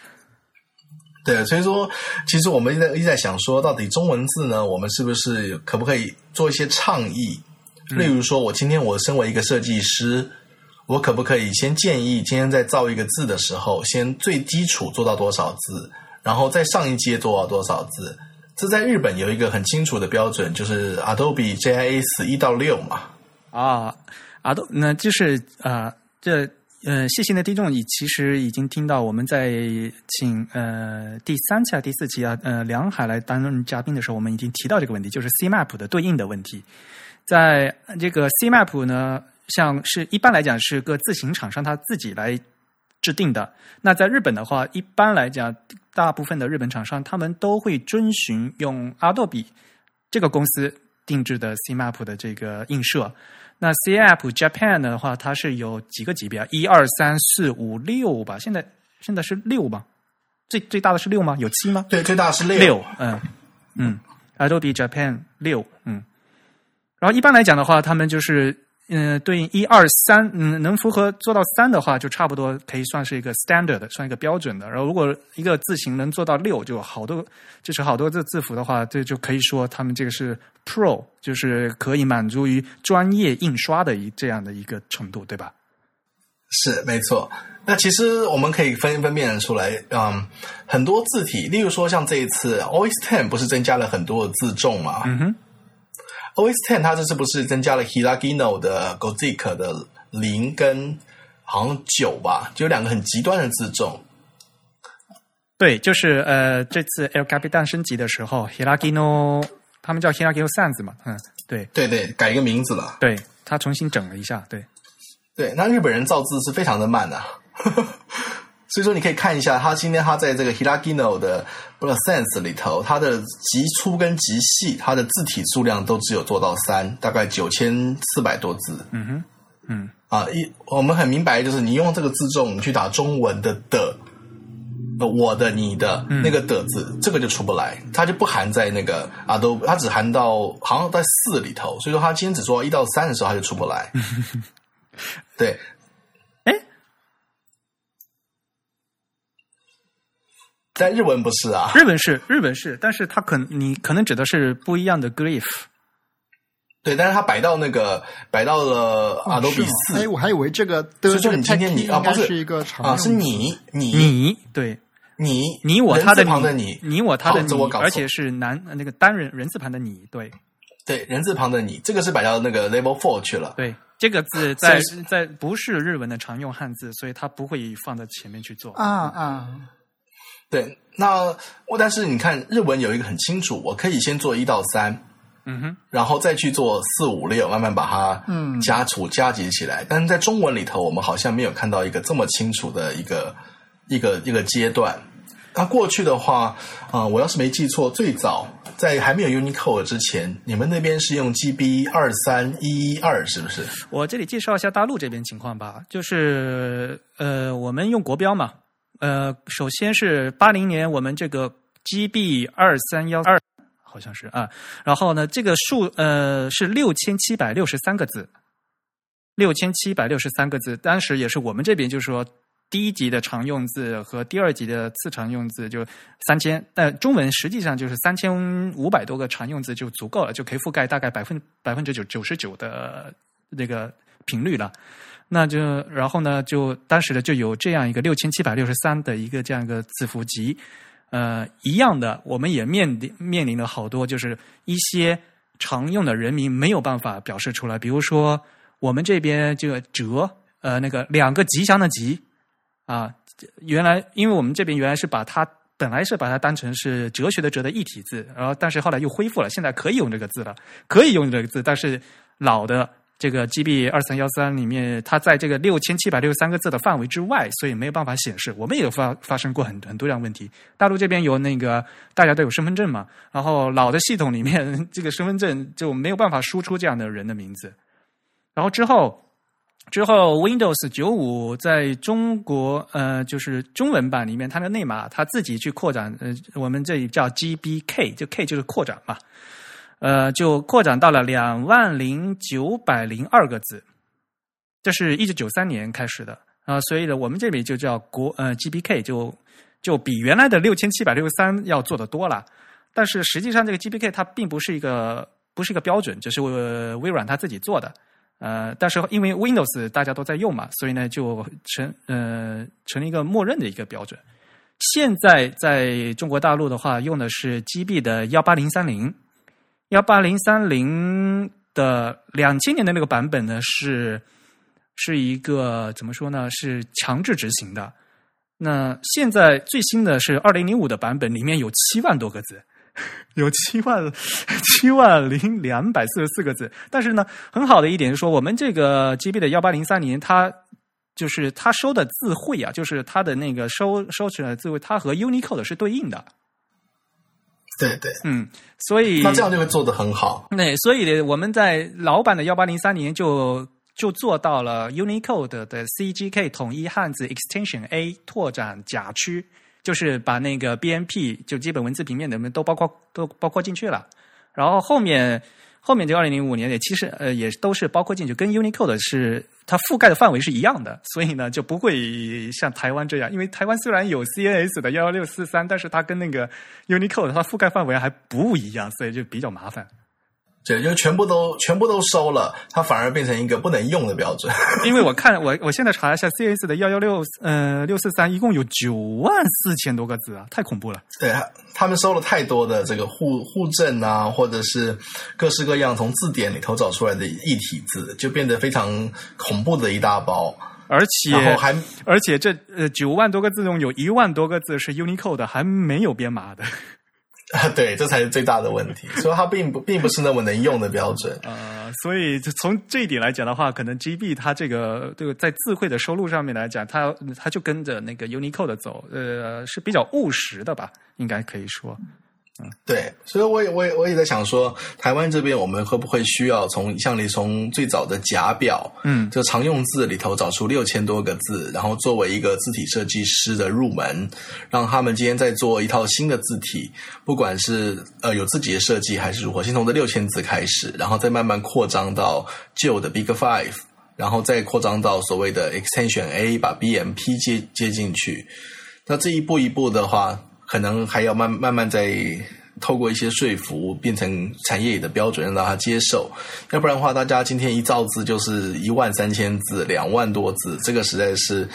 对，所以说，其实我们一直在一直在想说，到底中文字呢，我们是不是可不可以做一些倡议？例如说，我今天我身为一个设计师，我可不可以先建议，今天在造一个字的时候，先最基础做到多少字，然后再上一阶做到多少字？这在日本有一个很清楚的标准，就是 Adobe JIS 一到六嘛。啊啊，都那就是呃，这呃，细心的听众已其实已经听到我们在请呃第三期啊、第四期啊，呃，梁海来担任嘉宾的时候，我们已经提到这个问题，就是 CMAP 的对应的问题。在这个 CMAP 呢，像是一般来讲是个自行厂商他自己来制定的。那在日本的话，一般来讲，大部分的日本厂商他们都会遵循用 Adobe 这个公司定制的 CMAP 的这个映射。那 CMAP Japan 的话，它是有几个级别啊？一二三四五六吧？现在现在是六吧？最最大的是六吗？有七吗？对，最大是六。六，嗯嗯，Adobe Japan 六，嗯。然后一般来讲的话，他们就是嗯、呃对应一二三，嗯，能符合做到三的话，就差不多可以算是一个 standard 的，算一个标准的。然后如果一个字形能做到六，就好多，就是好多字字符的话，这就可以说他们这个是 Pro，就是可以满足于专业印刷的一这样的一个程度，对吧？是没错。那其实我们可以分分辨出来，嗯，很多字体，例如说像这一次 Oysten 不是增加了很多的字重嘛？嗯哼，OS Ten 它这次不是增加了 Hiragino 的 GOZIC 的零跟好像九吧，就有两个很极端的字重。对，就是呃，这次 El Capitan 升级的时候，Hiragino 他们叫 Hiragino Sans 嘛，嗯，对对对，改一个名字了。对，他重新整了一下，对，对，那日本人造字是非常的慢的啊，所以说你可以看一下，他今天他在这个 Hiragino 的 Sense 里头，它的极粗跟极细，它的字体数量都只有做到三，大概九千四百多字。嗯哼，嗯，啊，一我们很明白，就是你用这个字重，你去打中文的的，呃我的、你的、嗯那个的字，这个就出不来，它就不含在那个啊都，它只含到好像在四里头，所以说它今天只做到一到三的时候，它就出不来。对，在日文不是啊，日本是日本是，但是它可你可能指的是不一样的 grief 对，但是它摆到那个摆到了 Adobe 是吗？四、哎，我还以为这个的这个所以说你今天你啊不是是一个常啊，是你你。你对。你你我他的旁的你，你我他的你我搞，而且是男那个单人人字旁的你，对。对人字旁的你，这个是摆到那个 level four 去了。对，这个字在在不是日文的常用汉字，所以它不会放在前面去做。啊啊，对，那我但是你看日文有一个很清楚，我可以先做一到三，嗯哼，然后再去做四五六，慢慢把它嗯加除加集起来。但是在中文里头，我们好像没有看到一个这么清楚的一个一个一个阶段。那过去的话，啊、我要是没记错，最早在还没有 Unicode 之前，你们那边是用 GB 二三一一二，是不是？我这里介绍一下大陆这边情况吧，就是呃，我们用国标嘛，呃，首先是八零年我们这个 GB 二三幺二好像是啊，然后呢，这个数呃是六千七百六十三个字，六千七百六十三个字，当时也是我们这边就是说。第一级的常用字和第二级的次常用字就三千，但中文实际上就是三千五百多个常用字就足够了，就可以覆盖大概百分百分之九九十九的那个频率了。那就然后呢，就当时的就有这样一个六千七百六十三的一个这样一个字符集，呃，一样的，我们也面临面临了好多就是一些常用的人名没有办法表示出来，比如说我们这边这个折，呃，那个两个吉祥的吉啊，原来因为我们这边原来是把它本来是把它当成是哲学的哲的一体字，然后但是后来又恢复了，现在可以用这个字了，可以用这个字，但是老的这个 GB 二三幺三里面，它在这个六千七百六十三个字的范围之外，所以没有办法显示。我们也有发发生过很很多这样问题。大陆这边有那个大家都有身份证嘛，然后老的系统里面这个身份证就没有办法输出这样的人的名字，然后之后。之后，Windows 九五在中国呃，就是中文版里面，它的内码它自己去扩展，呃，我们这里叫 GBK，就 K 就是扩展嘛，呃，就扩展到了两万零九百零二个字，这是一九九三年开始的啊、所以呢，我们这里就叫国呃 GBK，就就比原来的六千七百六十三要做的多了，但是实际上这个 GBK 它并不是一个不是一个标准，这是微软它自己做的。呃，但是因为 Windows 大家都在用嘛，所以呢就成呃成了一个默认的一个标准。现在在中国大陆的话，用的是 GB 的幺八零三零，幺八零三零的两千年的那个版本呢是是一个怎么说呢？是强制执行的。那现在最新的是二零零五的版本，里面有七万多个字。有七万七万零两百四十四个字，但是呢，很好的一点是说，我们这个 GB 的幺八零三零，它就是它收的字汇啊，就是它的那个收收取的字汇，它和 Unicode 是对应的，对对，嗯，所以那这样就会做得很好。对，所以我们在老版的幺八零三年就就做到了 Unicode 的 CGK 统一汉字 Extension A 拓展甲区。就是把那个 BMP 就基本文字平面的们都包括都包括进去了，然后后面后面就二零零五年也其实呃也都是包括进去，跟 Unicode 是它覆盖的范围是一样的，所以呢就不会像台湾这样，因为台湾虽然有 CNS 的幺幺六四三，但是它跟那个 Unicode 它覆盖范围还不一样，所以就比较麻烦。对，就全部都全部都收了，它反而变成一个不能用的标准。因为我看我我现在查一下 CS 的幺幺六呃六四三，一共有九万四千多个字啊，太恐怖了。对，他们收了太多的这个互互证啊，或者是各式各样从字典里头找出来的异体字，就变得非常恐怖的一大包。而且然后还而且这呃九万多个字中有一万多个字是 Unicode 还没有编码的。对，这才是最大的问题，所以它并不并不是那么能用的标准。呃，所以从这一点来讲的话，可能 GB 它这个这个在智慧的收入上面来讲，它它就跟着那个 Unicode 走，呃，是比较务实的吧，应该可以说。对，所以我也我也我也在想说，台湾这边我们会不会需要从像你从最早的假表，嗯，就常用字里头找出六千多个字，然后作为一个字体设计师的入门，让他们今天在做一套新的字体，不管是呃有自己的设计还是如何，先从这六千字开始，然后再慢慢扩张到旧的 Big Five，然后再扩张到所谓的 Extension A，把 BMP 接接进去。那这一步一步的话，可能还要慢慢慢在透过一些说服，变成产业里的标准，让大家接受。要不然的话，大家今天一造字就是一万三千字、两万多字，这个实在是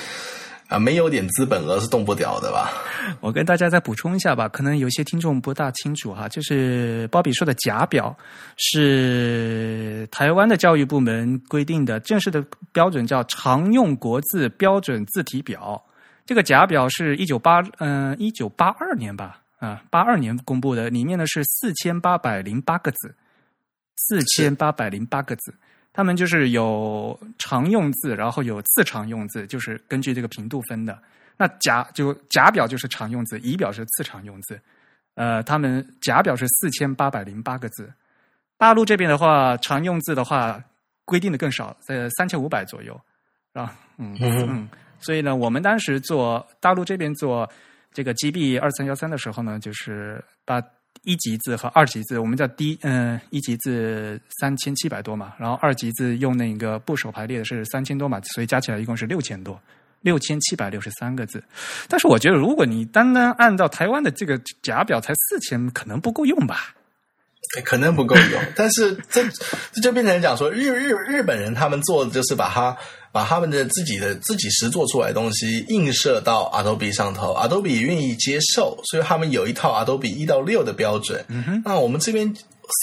啊，没有点资本额是动不了的吧？我跟大家再补充一下吧，可能有些听众不大清楚哈，就是鲍比说的假表是台湾的教育部门规定的正式的标准，叫常用国字标准字体表。这个甲表是一九八嗯一九八二年吧啊八二年公布的，里面呢是四千八百零八个字，四千八百零八个字。他们就是有常用字，然后有次常用字，就是根据这个频度分的。那甲就甲表就是常用字，乙表是次常用字。呃，他们甲表是四千八百零八个字，大陆这边的话，常用字的话规定的更少，在三千五百左右，啊，嗯嗯。所以呢，我们当时做大陆这边做这个 GB 二三幺三的时候呢，就是把。一级字和二级字，我们叫低，嗯，一级字三千七百多嘛，然后二级字用那个部首排列的是三千多嘛，所以加起来一共是六千多，六千七百六十三个字。但是我觉得，如果你单单按照台湾的这个假表才四千，可能不够用吧？可能不够用。但是这 这就变成讲说，日日日本人他们做的就是把它。把他们的自己的自己实做出来的东西映射到 Adobe 上头，Adobe 也愿意接受，所以他们有一套 Adobe 一到六的标准。那我们这边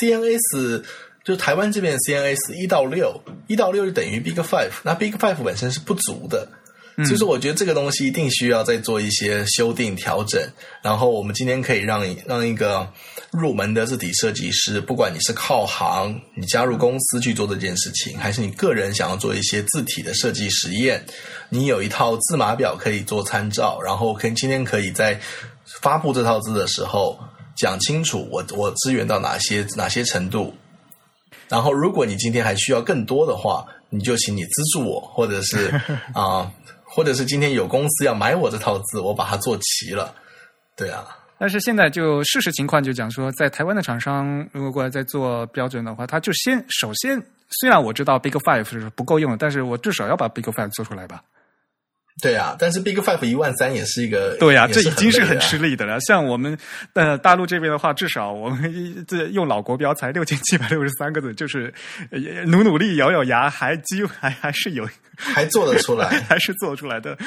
CNS 就台湾这边 CNS 一到六，一到六就等于 Big Five，那 Big Five 本身是不足的。所以说，我觉得这个东西一定需要再做一些修订调整。然后，我们今天可以让让一个入门的字体设计师，不管你是靠行，你加入公司去做这件事情，还是你个人想要做一些字体的设计实验，你有一套字码表可以做参照。然后，可以今天可以在发布这套字的时候讲清楚，我我支援到哪些哪些程度。然后，如果你今天还需要更多的话，你就请你资助我，或者是 啊。或者是今天有公司要买我这套字，我把它做齐了，对啊。但是现在就事实情况就讲说，在台湾的厂商如果过来再做标准的话，他就先首先，虽然我知道 Big Five 是不够用，但是我至少要把 Big Five 做出来吧。对啊，但是 Big Five 一万三也是一个对呀，这已经是很吃力的了。像我们呃大陆这边的话，至少我们这用老国标才六千七百六十三个字，就是努努力咬咬牙，还几乎还还是有还做得出来，还是做出来的。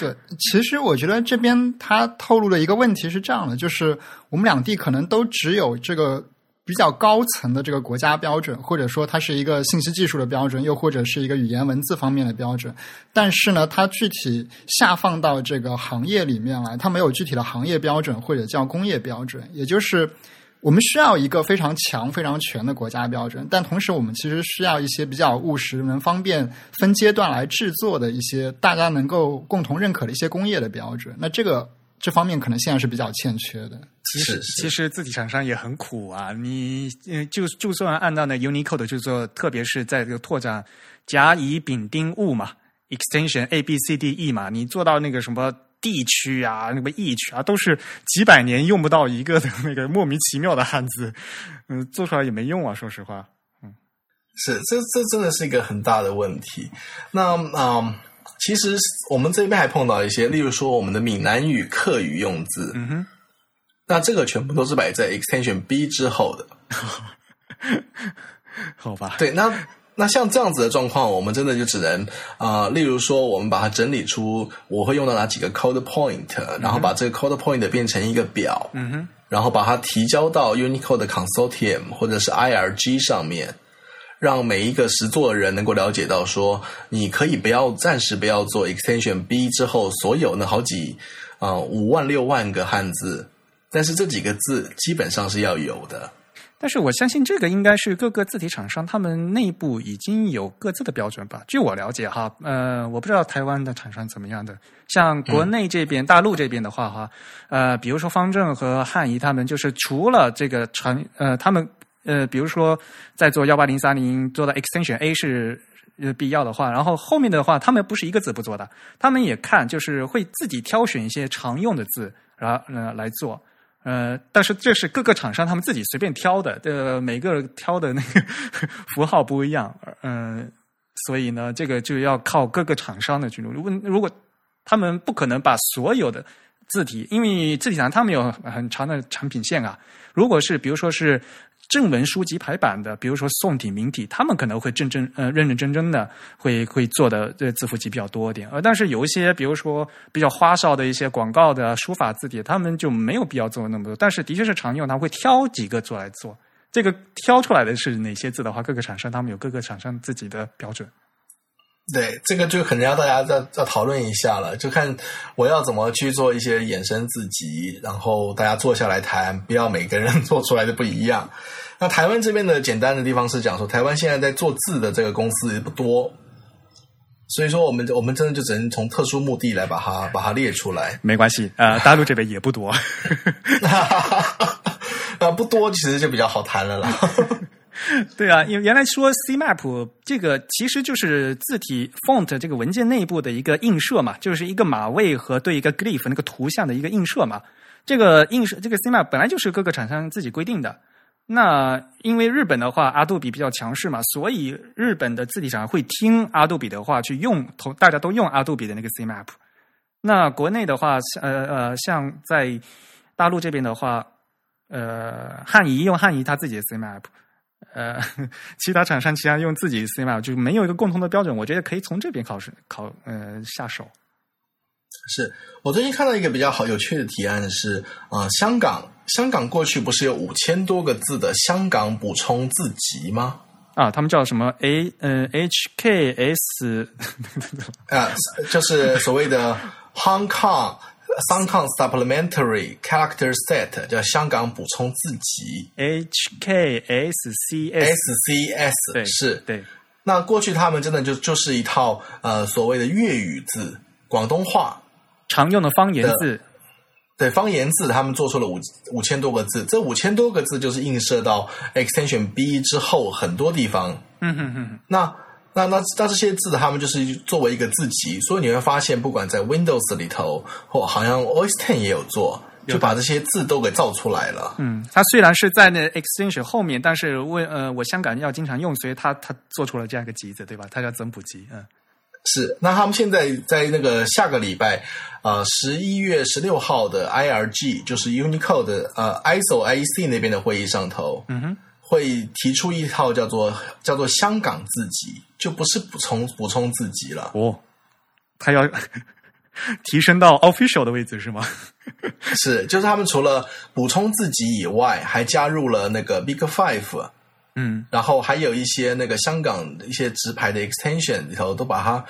对，其实我觉得这边他透露的一个问题是这样的，就是我们两地可能都只有这个。比较高层的这个国家标准，或者说它是一个信息技术的标准，又或者是一个语言文字方面的标准。但是呢，它具体下放到这个行业里面来，它没有具体的行业标准或者叫工业标准。也就是我们需要一个非常强、非常全的国家标准，但同时我们其实需要一些比较务实、能方便分阶段来制作的一些大家能够共同认可的一些工业的标准。那这个。这方面可能现在是比较欠缺的。其实，其实字体厂商也很苦啊。你就就算按照那 Unicode 就做，特别是在这个拓展甲乙丙丁戊嘛，extension A B C D E 嘛，你做到那个什么地区啊、那个 E 区啊，都是几百年用不到一个的那个莫名其妙的汉字，嗯，做出来也没用啊。说实话，嗯，是这这真的是一个很大的问题。那啊。其实我们这边还碰到一些，例如说我们的闽南语、客语用字，嗯哼，那这个全部都是摆在 extension B 之后的，好吧？对，那那像这样子的状况，我们真的就只能啊，例如说我们把它整理出我会用到哪几个 code point，然后把这个 code point 变成一个表，嗯哼，然后把它提交到 Unicode Consortium 或者是 IRG 上面。让每一个实作的人能够了解到，说你可以不要暂时不要做 extension B 之后所有那好几啊五万六万个汉字，但是这几个字基本上是要有的。但是我相信这个应该是各个字体厂商他们内部已经有各自的标准吧。据我了解哈，呃，我不知道台湾的厂商怎么样的。像国内这边大陆这边的话哈，呃，比如说方正和汉仪他们就是除了这个长呃他们。呃，比如说在做幺八零三零做到 extension A 是必要的话，然后后面的话他们不是一个字不做的，他们也看就是会自己挑选一些常用的字，然后呃来做，呃，但是这是各个厂商他们自己随便挑的，呃，每个挑的那个 符号不一样，嗯，所以呢，这个就要靠各个厂商的去努力。如果如果他们不可能把所有的字体，因为字体厂他们有很长的产品线啊，如果是比如说是。正文书籍排版的，比如说宋体、明体，他们可能会真正呃认认真真的会会做的这字符集比较多一点。呃，但是有一些，比如说比较花哨的一些广告的书法字体，他们就没有必要做那么多。但是的确是常用，他会挑几个做来做。这个挑出来的是哪些字的话，各个厂商他们有各个厂商自己的标准。对，这个就可能要大家再再讨论一下了，就看我要怎么去做一些衍生自己，然后大家坐下来谈，不要每个人 做出来的不一样。那台湾这边的简单的地方是讲说，台湾现在在做字的这个公司不多，所以说我们我们真的就只能从特殊目的来把它把它列出来。没关系，呃，大陆这边也不多，啊，不多其实就比较好谈了啦。对啊，因为原来说 C Map 这个其实就是字体 font 这个文件内部的一个映射嘛，就是一个码位和对一个 glyph 那个图像的一个映射嘛。这个映射这个 C Map 本来就是各个厂商自己规定的。那因为日本的话，阿杜比比较强势嘛，所以日本的字体厂会听阿杜比的话去用，同大家都用阿杜比的那个 C Map。那国内的话，呃呃，像在大陆这边的话，呃，汉仪用汉仪他自己的 C Map。呃，其他厂商其他用自己 C map 就没有一个共同的标准，我觉得可以从这边考试考呃下手。是我最近看到一个比较好有趣的提案是啊，香港香港过去不是有五千多个字的香港补充字集吗？啊，他们叫什么 A 呃 HKS 啊，就是所谓的 Hong Kong。Kong Supplementary Character Set 叫香港补充字集 H K S C S C S 是，对。那过去他们真的就就是一套呃所谓的粤语字、广东话常用的方言字，对方言字，他们做出了五五千多个字，这五千多个字就是映射到 Extension B 之后很多地方。嗯哼哼，那。那那那这些字，他们就是作为一个字集，所以你会发现，不管在 Windows 里头，或好像 OS Ten 也有做，就把这些字都给造出来了。嗯，它虽然是在那 Extension 后面，但是为呃，我香港要经常用，所以它它做出了这样一个集子，对吧？它叫增补集。嗯，是。那他们现在在那个下个礼拜，呃，十一月十六号的 IRG，就是 Unicode 的呃 ISO IEC 那边的会议上头，嗯哼。会提出一套叫做叫做香港自己，就不是补充补充自己了。哦，他要 提升到 official 的位置是吗？是，就是他们除了补充自己以外，还加入了那个 Big Five，嗯，然后还有一些那个香港一些直排的 extension 里头，都把它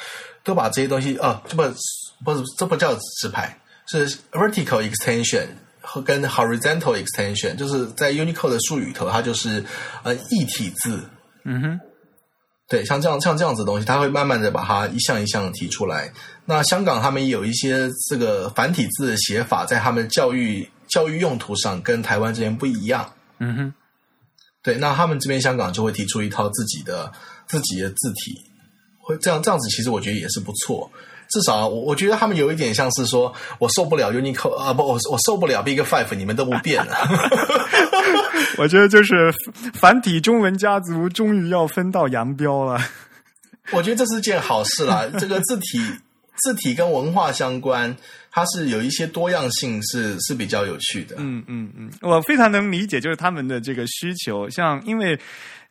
都把这些东西啊，这不不是这不叫直排，是 vertical extension。和跟 horizontal extension，就是在 Unicode 的术语头，它就是呃异体字。嗯哼，对，像这样像这样子的东西，它会慢慢的把它一项一项提出来。那香港他们也有一些这个繁体字的写法，在他们教育教育用途上跟台湾这边不一样。嗯哼，对，那他们这边香港就会提出一套自己的自己的字体，会这样这样子，其实我觉得也是不错。至少我我觉得他们有一点像是说，我受不了 Unicode 啊，不，我我受不了 Big Five，你们都不变了。我觉得就是繁体中文家族终于要分道扬镳了。我觉得这是件好事啦。这个字体字体跟文化相关，它是有一些多样性，是是比较有趣的。嗯嗯嗯，我非常能理解，就是他们的这个需求。像因为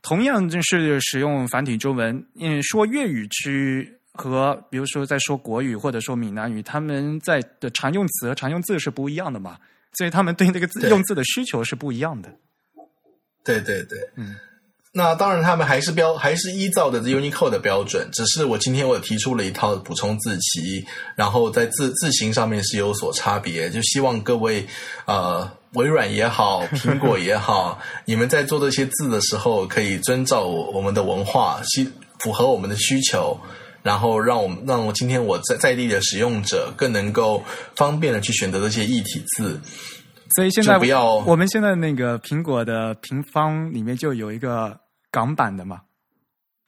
同样就是使用繁体中文，嗯，说粤语区。和比如说在说国语或者说闽南语，他们在的常用词和常用字是不一样的嘛，所以他们对那个字用字的需求是不一样的。对对对，嗯，那当然他们还是标还是依照的 Unicode 的标准，只是我今天我提出了一套补充字旗，然后在字字形上面是有所差别，就希望各位呃微软也好，苹果也好，你们在做这些字的时候，可以遵照我们的文化，需符合我们的需求。然后让我们让我今天我在在地的使用者更能够方便的去选择这些异体字，所以现在不要我们现在那个苹果的平方里面就有一个港版的嘛，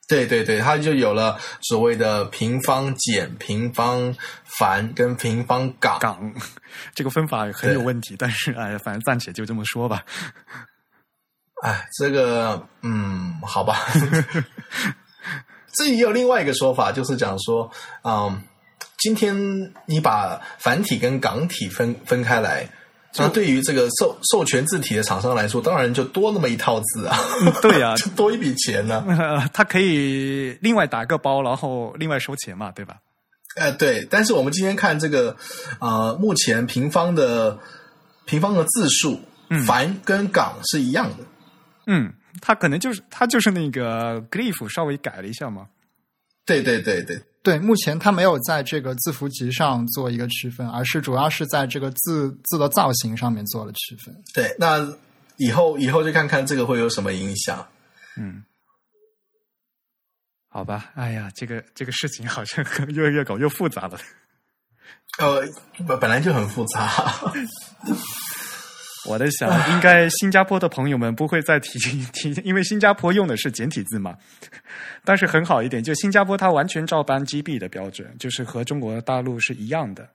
对对对，它就有了所谓的平方减、平方繁跟平方港，港这个分法很有问题，但是哎，反正暂且就这么说吧。哎，这个嗯，好吧。这也有另外一个说法，就是讲说，嗯，今天你把繁体跟港体分分开来，那对于这个授授权字体的厂商来说，当然就多那么一套字啊，对呀、就多一笔钱呢、呃，他可以另外打个包，然后另外收钱嘛，对吧？呃，对，但是我们今天看这个，呃，目前平方的平方的字数，繁跟港是一样的。嗯，他可能就是他就是那个 glyph 稍微改了一下嘛。对对对对，对，目前它没有在这个字符集上做一个区分，而是主要是在这个字字的造型上面做了区分。对，那以后以后就看看这个会有什么影响。嗯，好吧，哎呀，这个这个事情好像越越搞越复杂了。呃，本本来就很复杂。我在想，应该新加坡的朋友们不会再提 提，因为新加坡用的是简体字嘛。但是很好一点，就新加坡它完全照搬 GB 的标准，就是和中国大陆是一样的。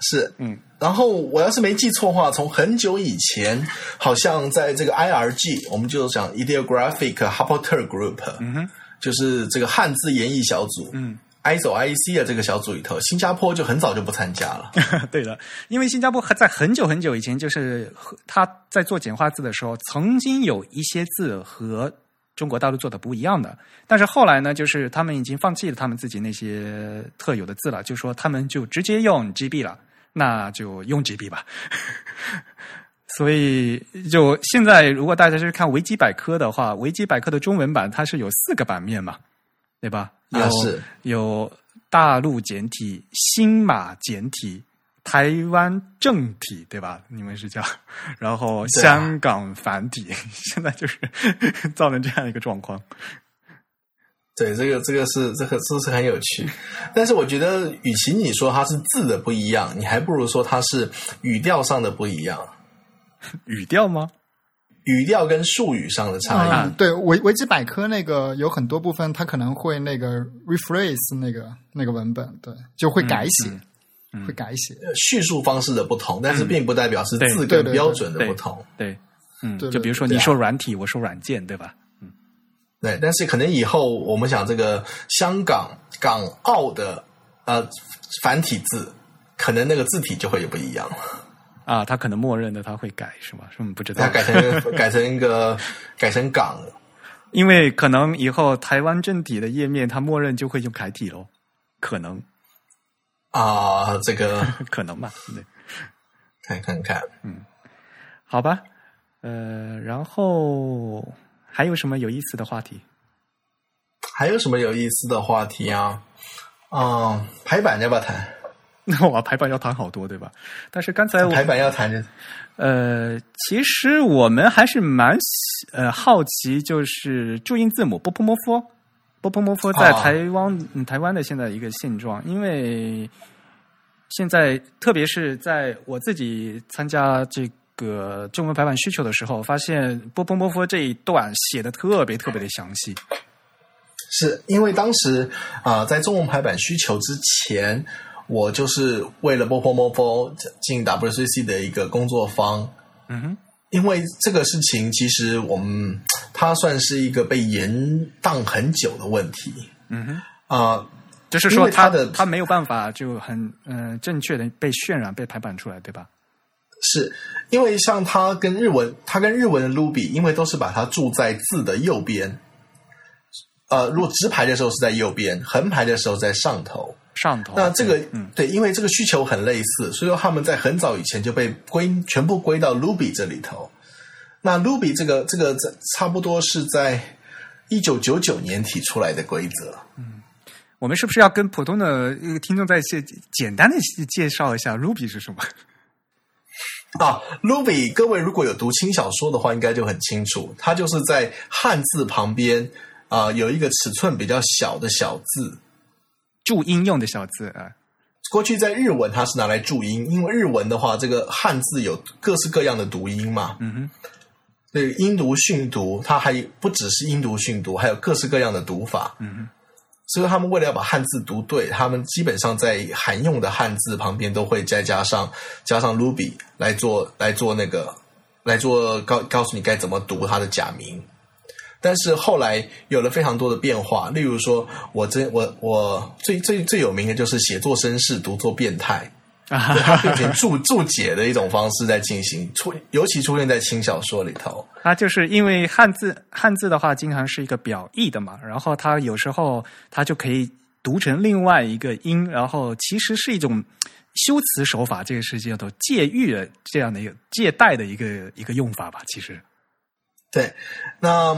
是，嗯，然后我要是没记错的话，从很久以前，好像在这个 IRG，我们就讲 Ideographic Rapporteur Group，嗯哼，就是这个汉字演绎小组，嗯。ISO IEC 的这个小组里头，新加坡就很早就不参加了。对的，因为新加坡还在很久很久以前，就是他在做简化字的时候，曾经有一些字和中国大陆做的不一样的，但是后来呢，就是他们已经放弃了他们自己那些特有的字了，就说他们就直接用 GB 了，那就用 GB 吧。所以，就现在，如果大家去看维基百科的话，维基百科的中文版它是有四个版面嘛，对吧？有、啊是有大陆简体、新马简体、台湾正体，对吧？你们是叫，然后香港繁体，现在就是 造成这样一个状况。对，这个这个是这个这是很有趣，但是我觉得，与其你说它是字的不一样，你还不如说它是语调上的不一样，语调吗？语调跟术语上的差异。嗯，对维维基百科那个有很多部分，它可能会那个 rephrase 那个那个文本，对，就会改写，会改写。叙述方式的不同，但是并不代表是字对对跟标准的不同。对，嗯，对对就比如说你说软体，我说软件，对吧？对，但是可能以后我们想这个香港、港澳的呃繁体字，可能那个字体就会有不一样，啊，他可能默认的他会改是吗？是吗？不知道它，改成 改成一个改成港。因为可能以后台湾正体的页面，它默认就会用楷体喽，可能，啊，这个 可能吧，对。看看看，嗯好吧，呃，然后还有什么有意思的话题？还有什么有意思的话题啊？嗯，排版要不要谈？那我排版要谈好多，对吧？但是刚才我排版要谈的，呃，其实我们还是蛮喜呃好奇，就是注音字母波波摩佛，波波摩佛在啊台湾、嗯台湾的现在一个现状，因为现在特别是在我自己参加这个中文排版需求的时候，发现波波摩佛这一段写的特别特别的详细。是因为当时啊、在中文排版需求之前，我就是为了 Mopo Mopo 进 WCC 的一个工作坊。嗯哼，因为这个事情，其实我们它算是一个被延宕很久的问题嗯哼。啊、就是说它的它没有办法就很嗯、呃正确的被渲染被排版出来，对吧？是因为像它跟日文，它跟日文的 Ruby，因为都是把它注在字的右边。呃，如果直排的时候是在右边，横排的时候在上头。上头那这个，嗯对，因为这个需求很类似，所以说他们在很早以前就被归全部归到 Ruby 这里头。那 Ruby 这个这个在差不多是在一九九九年提出来的规则。嗯我们是不是要跟普通的呃听众再介简单的介绍一下 Ruby 是什么？啊，Ruby，各位如果有读轻小说的话，应该就很清楚，它就是在汉字旁边啊、有一个尺寸比较小的小字。注音用的小字啊，过去在日文它是拿来注音，因为日文的话，这个汉字有各式各样的读音嘛。嗯哼，对，音读、训读，它还不只是音读、训读，还有各式各样的读法。嗯哼，所以他们为了要把汉字读对，他们基本上在罕用的汉字旁边都会再加上加上 Ruby 来做来做那个来做告告诉你该怎么读它的假名。但是后来有了非常多的变化，例如说，我真我我最最最有名的就是写作绅士，读作变态。啊，它变成注注解的一种方式在进行，出尤其出现在轻小说里头。它就是因为汉字汉字的话，经常是一个表意的嘛，然后它有时候它就可以读成另外一个音，然后其实是一种修辞手法，这个是叫做借喻的这样的一个借代的一个一个用法吧，其实。对，那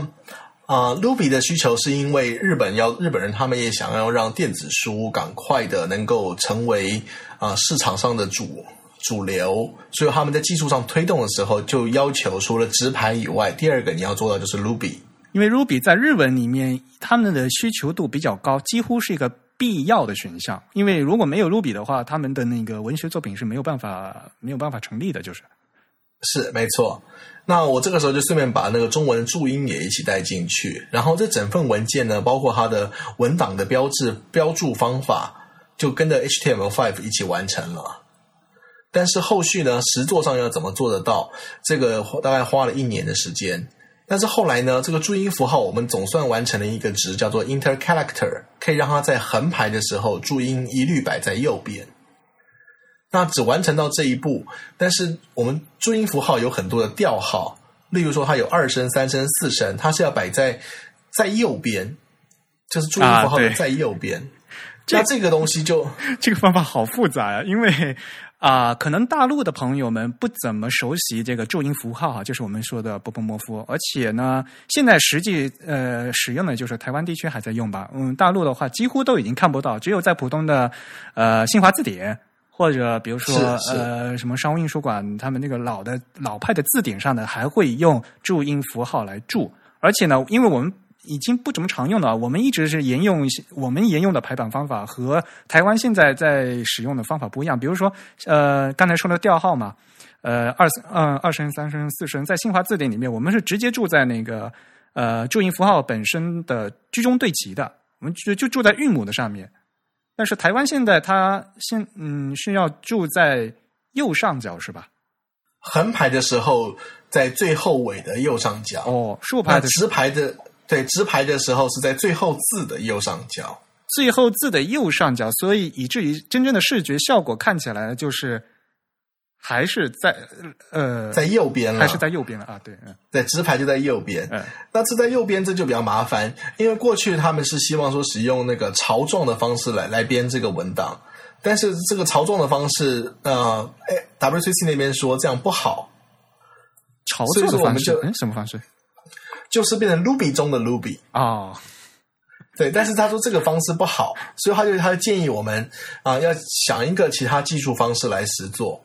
啊，Ruby 的需求是因为日本要日本人他们也想要让电子书赶快的能够成为啊市场上的主主流，所以他们在技术上推动的时候，就要求除了直排以外，第二个你要做到就是 Ruby。因为 Ruby 在日文里面，他们的需求度比较高，几乎是一个必要的选项。因为如果没有 Ruby 的话，他们的那个文学作品是没有办法没有办法成立的，就是。是没错，那我这个时候就顺便把那个中文的注音也一起带进去，然后这整份文件呢，包括它的文档的标志标注方法，就跟着 HTML5 一起完成了。但是后续呢，实作上要怎么做得到？这个大概花了一年的时间。但是后来呢，这个注音符号我们总算完成了一个值，叫做 intercharacter，可以让它在横排的时候注音一律摆在右边。那只完成到这一步，但是我们注音符号有很多的调号，例如说它有二声、三声、四声，它是要摆在在右边，就是注音符号的在右边。那这个东西就 这个方法好复杂呀，因为啊，可能大陆的朋友们不怎么熟悉这个注音符号哈，就是我们说的波波摩夫，而且呢，现在实际呃使用的就是台湾地区还在用吧，嗯，大陆的话几乎都已经看不到，只有在普通的呃新华字典。或者比如说呃什么商务印书馆，他们那个老的老派的字典上呢，还会用注音符号来注。而且呢，因为我们已经不怎么常用了，我们一直是沿用我们沿用的排版方法和台湾现在在使用的方法不一样。比如说呃刚才说的调号嘛，呃二嗯二声三声四声，在新华字典里面，我们是直接注在那个呃注音符号本身的居中对齐的，我们就就注在韵母的上面。但是台湾现在它现嗯是要住在右上角是吧？横排的时候在最后尾的右上角哦，竖排的直排的对直排的时候是在最后字的右上角，最后字的右上角，所以以至于真正的视觉效果看起来就是。还是在呃，在右边了，还是在右边了啊？对，嗯，对，直排就在右边。嗯，那这在右边，这就比较麻烦，因为过去他们是希望说使用那个槽状的方式来来编这个文档，但是这个槽状的方式，呃，哎，WCC 那边说这样不好。槽状的方式，嗯，什么方式？就是变成 Ruby 中的 Ruby 哦。对，但是他说这个方式不好，所以他就他建议我们啊，要想一个其他技术方式来实做。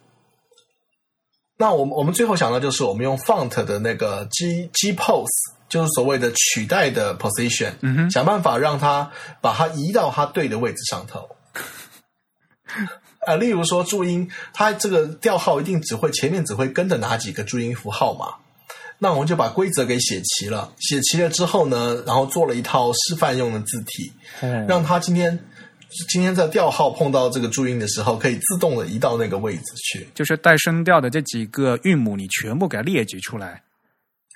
那我们我们最后想到就是我们用 font 的那个 G G pose，就是所谓的取代的 position，嗯想办法让它把它移到它对的位置上头。啊，例如说注音，它这个调号一定只会前面只会跟着哪几个注音符号嘛？那我们就把规则给写齐了，写齐了之后呢，然后做了一套示范用的字体，让它今天。今天在调号碰到这个注音的时候，可以自动的移到那个位置去。就是带声调的这几个韵母，你全部给它列举出来。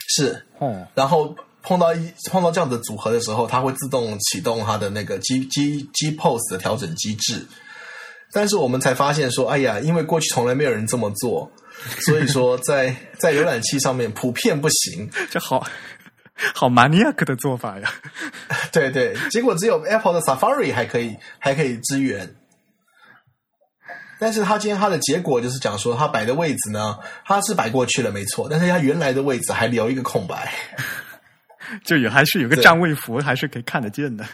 是哦，然后碰到一碰到这样的组合的时候，它会自动启动它的那个 G G G pose 的调整机制。但是我们才发现说，哎呀，因为过去从来没有人这么做，所以说在在浏览器上面普遍不行。这好。好 maniac 的做法呀！对对，结果只有 Apple 的 Safari 还可以还可以支援，但是他今天他的结果就是讲说，他摆的位置呢，他是摆过去了没错，但是他原来的位置还留一个空白，就有还是有个占位符，还是可以看得见的。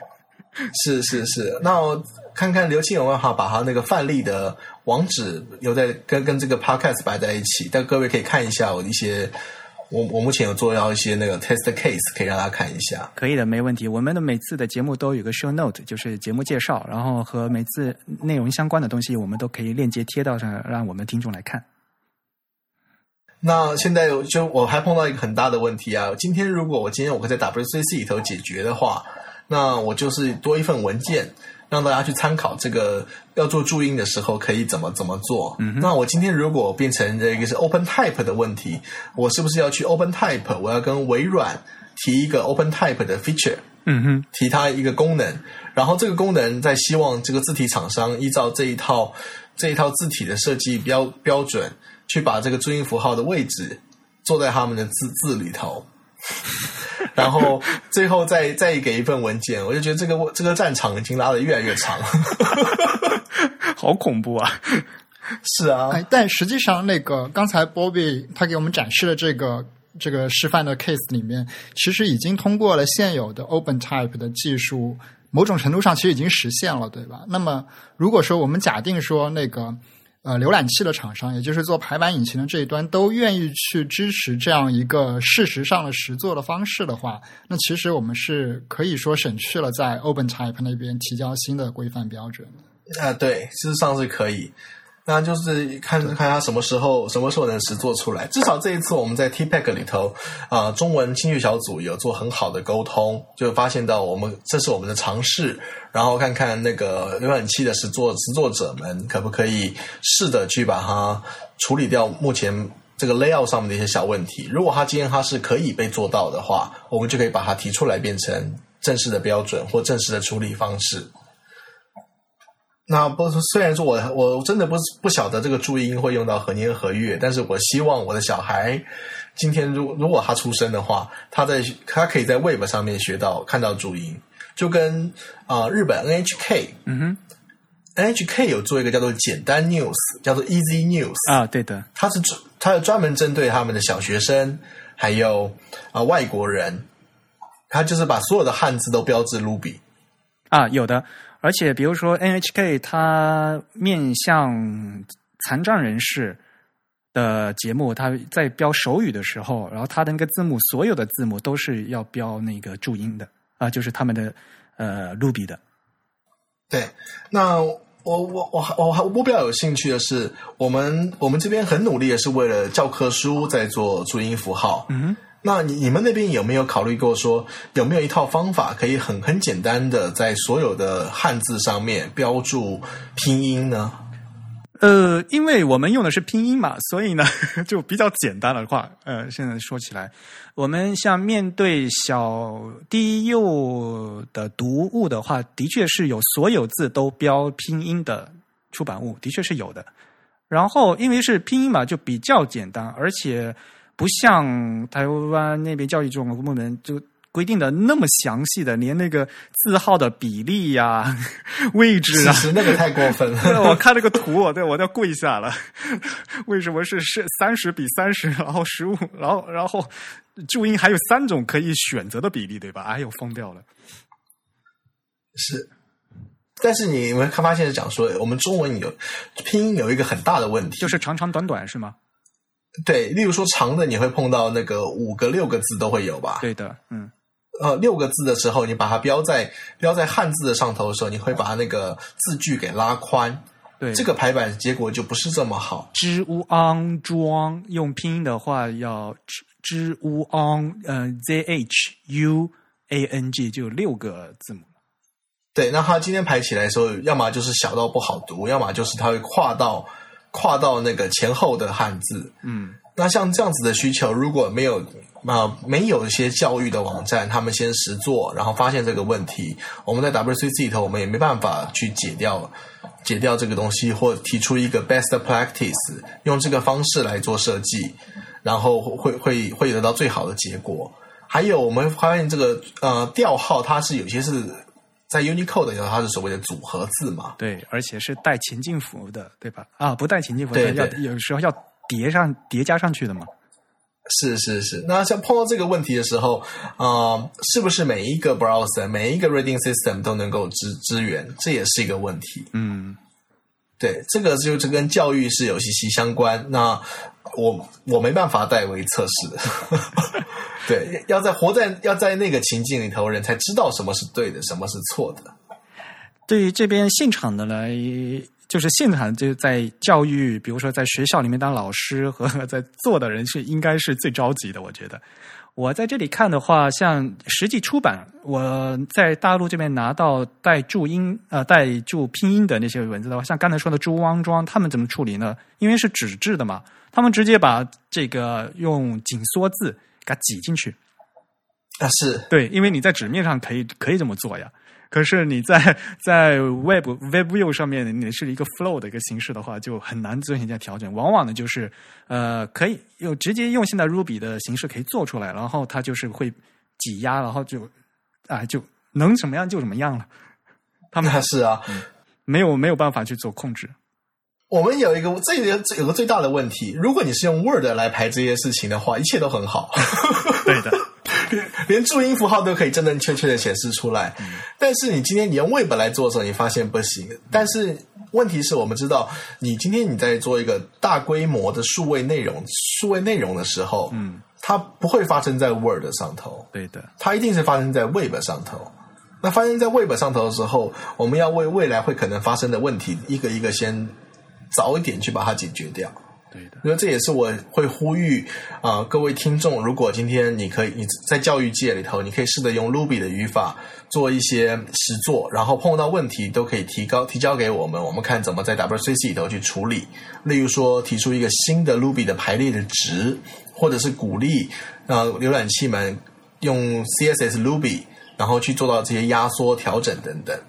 是是是，那我看看刘青有没有哈把他那个范例的网址留在跟跟这个 Podcast 摆在一起，但各位可以看一下我的一些。我我目前有做到一些那个 test case，可以让大家看一下。可以的，没问题。我们的每次的节目都有个 show note，就是节目介绍，然后和每次内容相关的东西，我们都可以链接贴到上，让我们听众来看。那现在就我还碰到一个很大的问题啊！今天如果我今天我可以在 WCC 里头解决的话，那我就是多一份文件。让大家去参考这个要做注音的时候可以怎么怎么做。那我今天如果变成这个是 Open Type 的问题，我是不是要去 Open Type？我要跟微软提一个 Open Type 的 feature，嗯哼，提它一个功能，然后这个功能在希望这个字体厂商依照这一套这一套字体的设计标标准，去把这个注音符号的位置做在他们的字字里头，然后最后再再给一份文件，我就觉得这个这个战场已经拉得越来越长，好恐怖啊！是啊，哎，但实际上那个刚才 Bobby 他给我们展示的这个这个示范的 case 里面，其实已经通过了现有的 OpenType 的技术，某种程度上其实已经实现了，对吧？那么如果说我们假定说那个呃浏览器的厂商，也就是做排版引擎的这一端，都愿意去支持这样一个事实上的实做的方式的话，那其实我们是可以说省去了在 OpenType 那边提交新的规范标准。啊，对，事实上是可以。那就是看看他什么时候什么时候能实做出来。至少这一次我们在 TPEC 里头啊、中文清学小组有做很好的沟通，就发现到我们这是我们的尝试，然后看看那个浏览器的实作实作者们可不可以试着去把它处理掉目前这个 layout 上面的一些小问题。如果它今天它是可以被做到的话，我们就可以把它提出来变成正式的标准或正式的处理方式。那不虽然说我我真的不不晓得这个注音会用到何年何月，但是我希望我的小孩今天如如果他出生的话，他在他可以在 Web 上面学到看到注音，就跟啊、呃日本 NHK 嗯哼，NHK 有做一个叫做简单 News，叫做 Easy News，啊，对的，它是专它是专门针对他们的小学生还有啊、外国人，他就是把所有的汉字都标志 Ruby。啊，有的。而且比如说 NHK 它面向残障人士的节目，它在标手语的时候，然后它的那个字幕，所有的字幕都是要标那个注音的啊，就是他们的呃录笔的。对，那我我我我还我比较有兴趣的是，我们我们这边很努力的是为了教科书在做注音符号。嗯哼，那你你们那边有没有考虑过说，有没有一套方法可以很很简单的在所有的汉字上面标注拼音呢？呃，因为我们用的是拼音嘛，所以呢 就比较简单的话，呃，现在说起来，我们像面对小低幼的读物的话，的确是有所有字都标拼音的出版物，的确是有的。然后因为是拼音嘛，就比较简单，而且不像台湾那边教育中部门就规定的那么详细的，连那个字号的比例呀、位置啊，其实那个太过分了。我看那个图，我对我都要跪下了。为什么是是三十比三十，然后十五，然后然后注音还有三种可以选择的比例，对吧？哎呦，疯掉了！是，但是你们看发现是讲说，我们中文有拼音有一个很大的问题，就是长长短短是吗？对，例如说长的你会碰到那个五个六个字都会有吧？对的，嗯，呃，六个字的时候，你把它标在标在汉字的上头的时候，你会把那个字距给拉宽，对，这个排版结果就不是这么好。知乌昂庄用拼音的话要知知乌昂，呃，z h u a n g 就有六个字母。对，那它今天排起来的时候，要么就是小到不好读，要么就是它会跨到跨到那个前后的汉字。嗯，那像这样子的需求，如果没有啊、没有一些教育的网站，他们先实做，然后发现这个问题，我们在 WCC 里头，我们也没办法去解掉解掉这个东西，或提出一个 best practice，用这个方式来做设计，然后会会会得到最好的结果。还有，我们发现这个呃调号，它是有些是在 Unicode 里头，它是所谓的组合字嘛，对，而且是带前进符的，对吧？啊，不带前进符的，要有时候要叠上叠加上去的嘛。是是是，那像碰到这个问题的时候，啊，是不是每一个 browser、每一个 reading system 都能够支支援？这也是一个问题。嗯，对，这个就是跟教育是有息息相关。那我我没办法代为测试，对，要在活在要在那个情境里头，人才知道什么是对的，什么是错的。对于这边现场的来，就是现场就在教育，比如说在学校里面当老师和 在做的人是应该是最着急的，我觉得。我在这里看的话，像实际出版，我在大陆这边拿到带注音呃带注拼音的那些文字的话，像刚才说的朱汪庄，他们怎么处理呢？因为是纸质的嘛，他们直接把这个用紧缩字给它挤进去，啊，是对，因为你在纸面上可以可以这么做呀。可是你在 在 Web Web View 上面，你是一个 Flow 的一个形式的话，就很难进行这样调整。往往呢，就是呃，可以用直接用现在 Ruby 的形式可以做出来，然后它就是会挤压，然后就啊就能什么样就怎么样了。他们那 是啊，没有没有办法去做控制。我们有一个这个有个最大的问题，如果你是用 Word 来排这些事情的话，一切都很好。对的，连注音符号都可以真真确确的显示出来。但是你今天你用 Web 来做的时候，你发现不行。但是问题是我们知道，你今天你在做一个大规模的数位内容、数位内容的时候，嗯，它不会发生在 Word 上头，对的，它一定是发生在 Web 上头。那发生在 Web 上头的时候，我们要为未来会可能发生的问题，一个一个先早一点去把它解决掉。对的，因为这也是我会呼吁啊、呃各位听众，如果今天你可以你在教育界里头，你可以试着用 Ruby 的语法做一些实作，然后碰到问题都可以提高提交给我们，我们看怎么在 WCC 里头去处理。例如说，提出一个新的 Ruby 的排列的值，或者是鼓励呃浏览器们用 CSS Ruby，然后去做到这些压缩调整等等。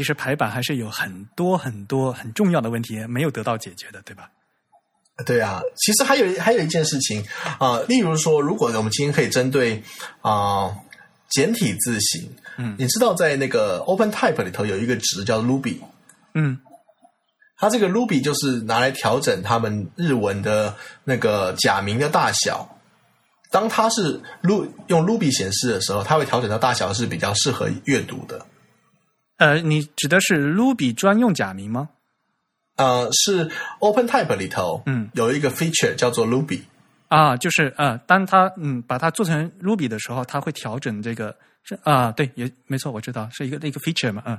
其实排版还是有很多很多很重要的问题没有得到解决的，对吧？对啊，其实还有还有一件事情啊、例如说，如果我们今天可以针对啊、简体字型，嗯你知道在那个 OpenType 里头有一个值叫 Ruby，嗯，它这个 Ruby 就是拿来调整他们日文的那个假名的大小。当它是 Ru 用 Ruby 显示的时候，它会调整到大小是比较适合阅读的。呃，你指的是 Ruby 专用假名吗？呃，是 OpenType 里头，嗯，有一个 feature 叫做 Ruby，啊，就是呃，当它嗯把它做成 Ruby 的时候，它会调整这个是啊，对，也没错，我知道是一个那个 feature 嘛，嗯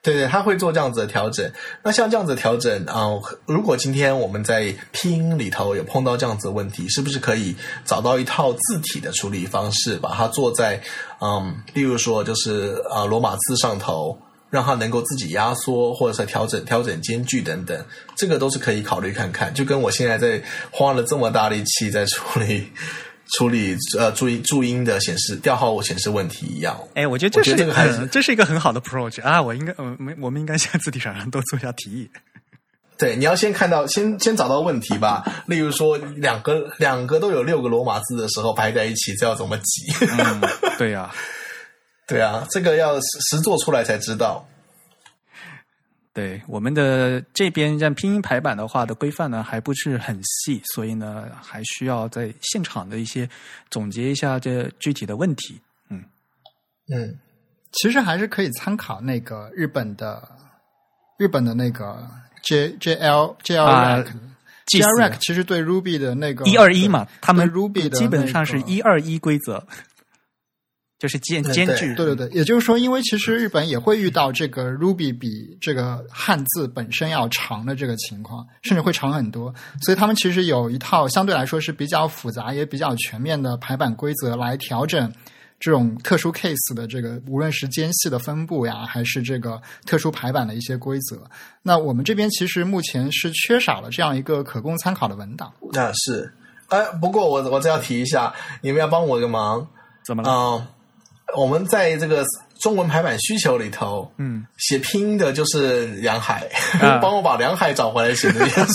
对对，他会做这样子的调整。那像这样子调整啊、如果今天我们在拼音里头有碰到这样子的问题，是不是可以找到一套字体的处理方式，把它做在嗯，例如说就是啊、罗马字上头，让它能够自己压缩，或者是调整调整间距等等，这个都是可以考虑看看。就跟我现在在花了这么大力气在处理处理呃注音注音的显示调号显示问题一样。哎，我觉得这是我觉得这个还是嗯 这是一个很好的 approach 啊！我应该，呃，没，我们应该向字体厂商多做一下提议。对，你要先看到，先先找到问题吧。例如说，两个两个都有六个罗马字的时候排在一起，这要怎么挤？嗯，对呀、对啊，这个要实实做出来才知道。对我们的这边像拼音排版的话的规范呢，还不是很细，所以呢，还需要在现场的一些总结一下这具体的问题。嗯，嗯，其实还是可以参考那个日本的日本的那个 J J L J L 啊 Rack、祭 J 祀 L Rack 其实对 Ruby 的那个一二一嘛，他们 Ruby 的基本上是那个一二一规则，就是间间距。对对对，也就是说，因为其实日本也会遇到这个 Ruby 比这个汉字本身要长的这个情况，甚至会长很多，所以他们其实有一套相对来说是比较复杂也比较全面的排版规则来调整这种特殊 case 的这个，无论是间隙的分布呀，还是这个特殊排版的一些规则。那我们这边其实目前是缺少了这样一个可供参考的文档。那是。哎，不过我我这要提一下，你们要帮我个忙怎么了？啊、我们在这个中文排版需求里头，嗯，写拼音的就是梁海，啊 帮我把梁海找回来写这件事。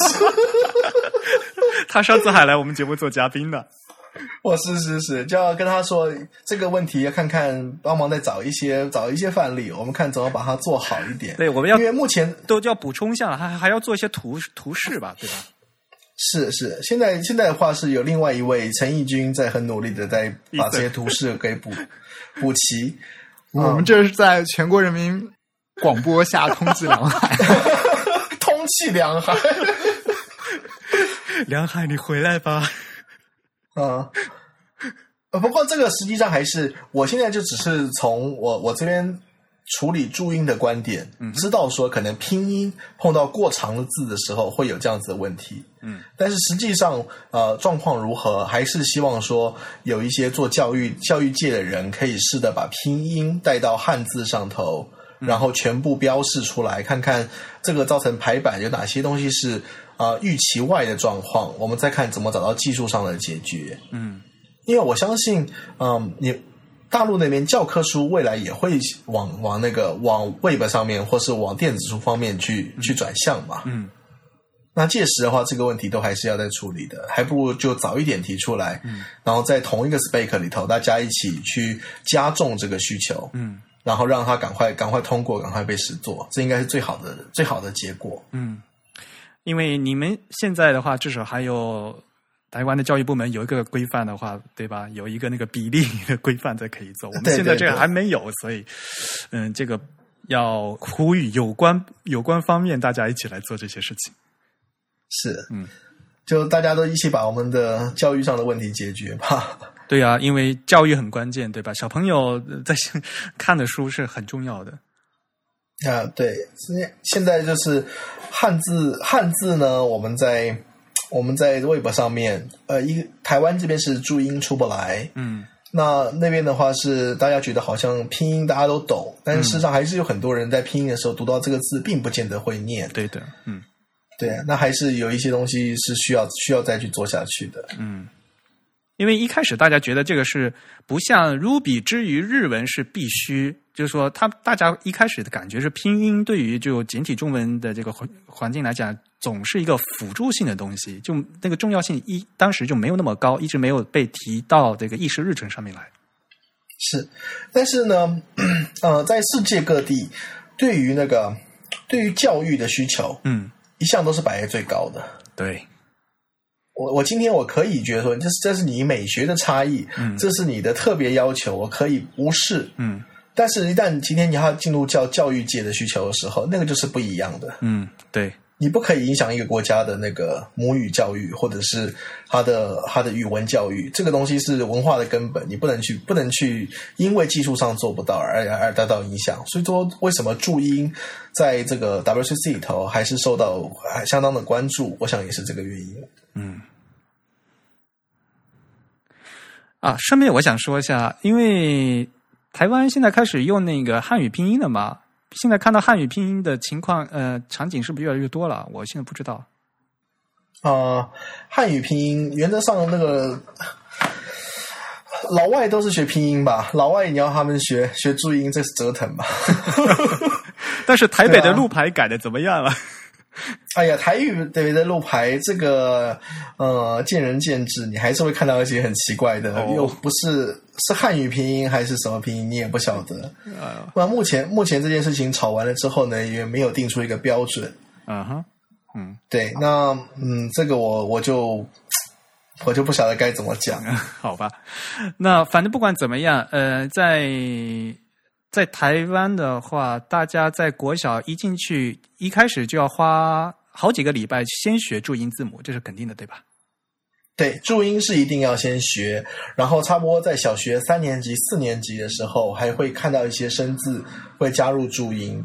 他上次还来我们节目做嘉宾呢。我 是是是，就要跟他说这个问题，要看看帮忙再找一些找一些范例，我们看怎么把它做好一点。对，我们要因为目前都要补充一下，还还要做一些图图示吧，对吧？是是，现在现在的话是有另外一位陈义军在很努力的在把这些图示给补 补齐。我们这是在全国人民广播下通缉梁海。通气梁海 梁海，你回来吧。啊。呃，不过这个实际上还是，我现在就只是从我我这边处理注音的观点，知道说可能拼音碰到过长的字的时候会有这样子的问题。嗯，但是实际上，呃，状况如何，还是希望说有一些做教育教育界的人可以试着把拼音带到汉字上头，然后全部标示出来，看看这个造成排版有哪些东西是啊、呃预期外的状况，我们再看怎么找到技术上的解决。嗯，因为我相信，嗯，你大陆那边教科书未来也会往往那个往 Web 上面，或是往电子书方面去、去转向嘛。嗯那届时的话，这个问题都还是要再处理的，还不如就早一点提出来，嗯然后在同一个 spec 里头，大家一起去加重这个需求，嗯然后让他赶快赶快通过，赶快被实做，这应该是最好的最好的结果。嗯，因为你们现在的话，至少还有台湾的教育部门有一个规范的话，对吧？有一个那个比例的规范才可以做。我们现在这个还没有，所以嗯，这个要呼吁有关有关方面大家一起来做这些事情。是，嗯，就大家都一起把我们的教育上的问题解决吧。对啊，因为教育很关键，对吧？小朋友在 看的书是很重要的。啊，对，现现在就是汉字，汉字呢，我们在我们在微博上面，呃，一个台湾这边是注音出不来，嗯那那边的话是大家觉得好像拼音大家都懂，但是事实上还是有很多人在拼音的时候读到这个字，并不见得会念。对的，嗯对，那还是有一些东西是需要需要再去做下去的。嗯。因为一开始大家觉得这个是不像 Ruby 之于日文是必须，就是说他大家一开始的感觉是拼音对于就简体中文的这个环环境来讲，总是一个辅助性的东西，就那个重要性一当时就没有那么高，一直没有被提到这个议事日程上面来。是，但是呢，呃，在世界各地，对于那个对于教育的需求，嗯，一向都是摆在最高的。对，我我今天我可以觉得说，这是这是你美学的差异，嗯这是你的特别要求，我可以无视。嗯但是，一旦今天你要进入教教育界的需求的时候，那个就是不一样的。嗯，对，你不可以影响一个国家的那个母语教育，或者是他的他的语文教育，这个东西是文化的根本，你不能去不能去因为技术上做不到而而而得到影响。所以说，为什么注音在这个 WCC 里头还是受到相当的关注？我想也是这个原因。嗯。啊，顺便我想说一下，因为台湾现在开始用那个汉语拼音了嘛，现在看到汉语拼音的情况，呃，场景是不是越来越多了？我现在不知道。啊、汉语拼音原则上那个 老外都是学拼音吧？老外你要他们学学注音，这是折腾吧？但是台北的 路牌改的怎么样了？哎呀，台语对的路牌这个呃见仁见智，你还是会看到一些很奇怪的，哦又不是是汉语拼音还是什么拼音，你也不晓得。呃，那目前目前这件事情吵完了之后呢，也没有定出一个标准。嗯哼，嗯，对，那嗯，这个我我就我就不晓得该怎么讲。好吧。那反正不管怎么样，呃，在在台湾的话，大家在国小一进去，一开始就要花好几个礼拜先学注音字母，这是肯定的，对吧？对，注音是一定要先学，然后差不多在小学三年级、四年级的时候，还会看到一些生字会加入注音。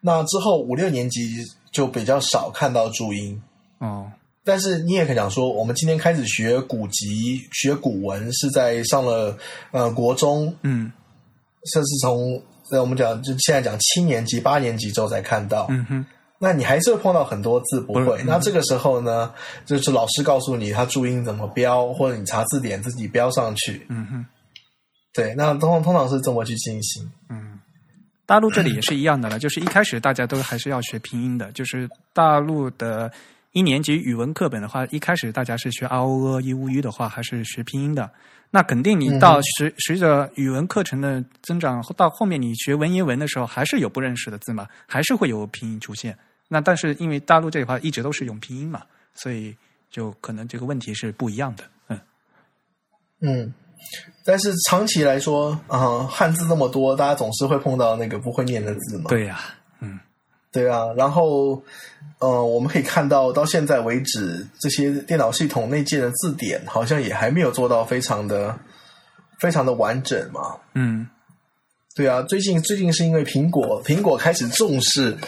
那之后五六年级就比较少看到注音，哦，但是你也可以讲说，我们今天开始学古籍、学古文，是在上了呃国中，嗯甚至从呃我们讲就现在讲七年级、八年级之后才看到。嗯哼，那你还是会碰到很多字不会。那这个时候呢，就是老师告诉你他注音怎么标，或者你查字典自己标上去。嗯哼。对，那通通常是这么去进行。嗯，大陆这里也是一样的了，就是一开始大家都还是要学拼音的，就是大陆的一年级语文课本的话，一开始大家是学啊哦呃一乌吁的话，还是学拼音的。那肯定你到随随着语文课程的增长，到后面你学文言文的时候，还是有不认识的字嘛，还是会有拼音出现。那但是因为大陆这一块一直都是用拼音嘛，所以就可能这个问题是不一样的。嗯嗯，但是长期来说，啊、汉字那么多，大家总是会碰到那个不会念的字嘛。对呀、嗯对啊，然后呃，我们可以看到到现在为止，这些电脑系统内建的字典好像也还没有做到非常的非常的完整嘛。嗯对啊，最近最近是因为苹果苹果开始重视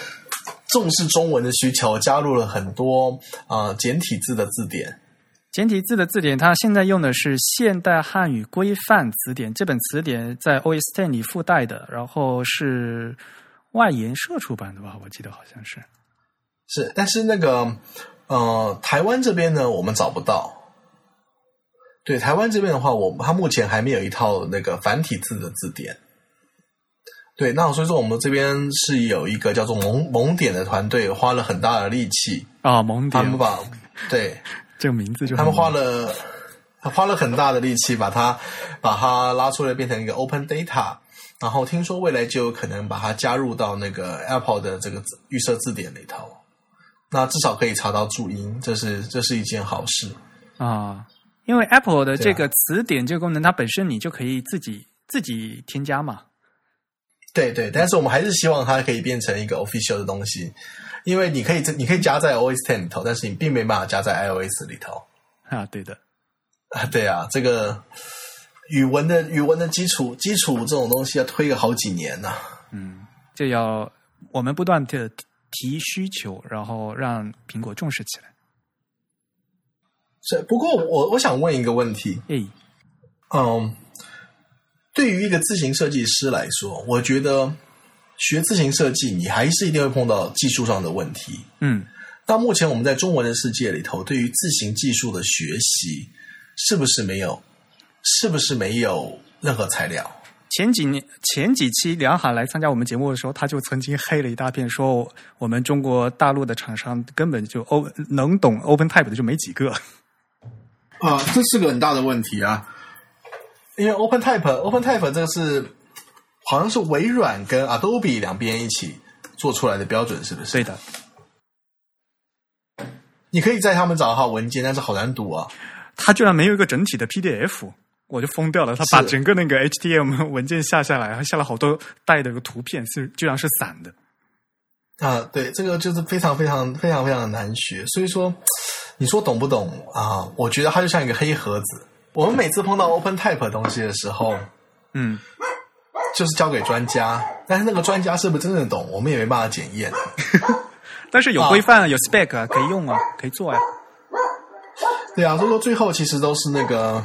重视中文的需求，加入了很多啊、呃简体字的字典。简体字的字典，它现在用的是现代汉语规范词典。这本词典在 OS Ten 里附带的，然后是外研社出版的吧？我记得好像是。是，但是那个呃，台湾这边呢，我们找不到。对台湾这边的话，我它目前还没有一套那个繁体字的字典。对，那所以说我们这边是有一个叫做蒙蒙点的团队，花了很大的力气啊，蒙点，他们把 对这个名字就他们花了花了很大的力气把它把它拉出来变成一个 Open Data，然后听说未来就有可能把它加入到那个 Apple 的这个预设字典里头，那至少可以查到注音，这是这是一件好事啊，因为 Apple 的这个词典这个功能，它本身你就可以自己自己添加嘛。对对，但是我们还是希望它可以变成一个 official 的东西，因为你可以你可以加在 OS Ten 里头，但是你并没办法加在 iOS 里头啊。对的，啊，对啊，这个语文的语文的基础基础这种东西要推个好几年呢。嗯，就要我们不断的提需求，然后让苹果重视起来。是，不过我我想问一个问题，哎，嗯。对于一个自行设计师来说，我觉得学自行设计，你还是一定会碰到技术上的问题。嗯，到目前我们在中文的世界里头，对于自行技术的学习，是不是没有？是不是没有任何材料？前几年前几期梁海来参加我们节目的时候，他就曾经黑了一大片，说我们中国大陆的厂商根本就 O 能懂 Open Type 的就没几个。啊，这是个很大的问题啊。因为 OpenType，OpenType 这个是好像是微软跟 Adobe 两边一起做出来的标准，是不是？对的。你可以在他们找到文件，但是好难读啊！它居然没有一个整体的 PDF，我就疯掉了。他把整个那个 HTML 文件下下来，还下了好多带的个图片，是居然是散的。啊，对，这个就是非常非常非常非常的难学。所以说，你说懂不懂啊？我觉得它就像一个黑盒子。我们每次碰到 Open Type 的东西的时候，嗯，就是交给专家，但是那个专家是不是真的懂，我们也没办法检验。但是有规范、啊有 spec 啊可以用啊，可以做呀。对啊，所以说最后其实都是那个，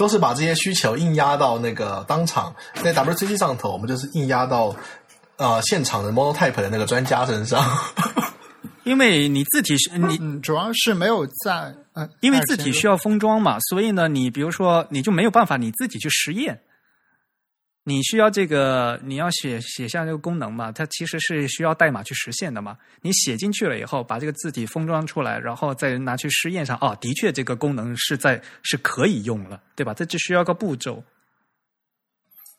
都是把这些需求硬压到那个当场在 WCG 上头，我们就是硬压到呃现场的 Mono Type 的那个专家身上。因为你字体是你主要是没有在呃，因为字体需要封装嘛，所以呢，你比如说你就没有办法你自己去实验，你需要这个你要写写下这个功能嘛，它其实是需要代码去实现的嘛。你写进去了以后，把这个字体封装出来，然后再拿去试验上，哦，的确这个功能是在是可以用了，对吧？这只需要个步骤。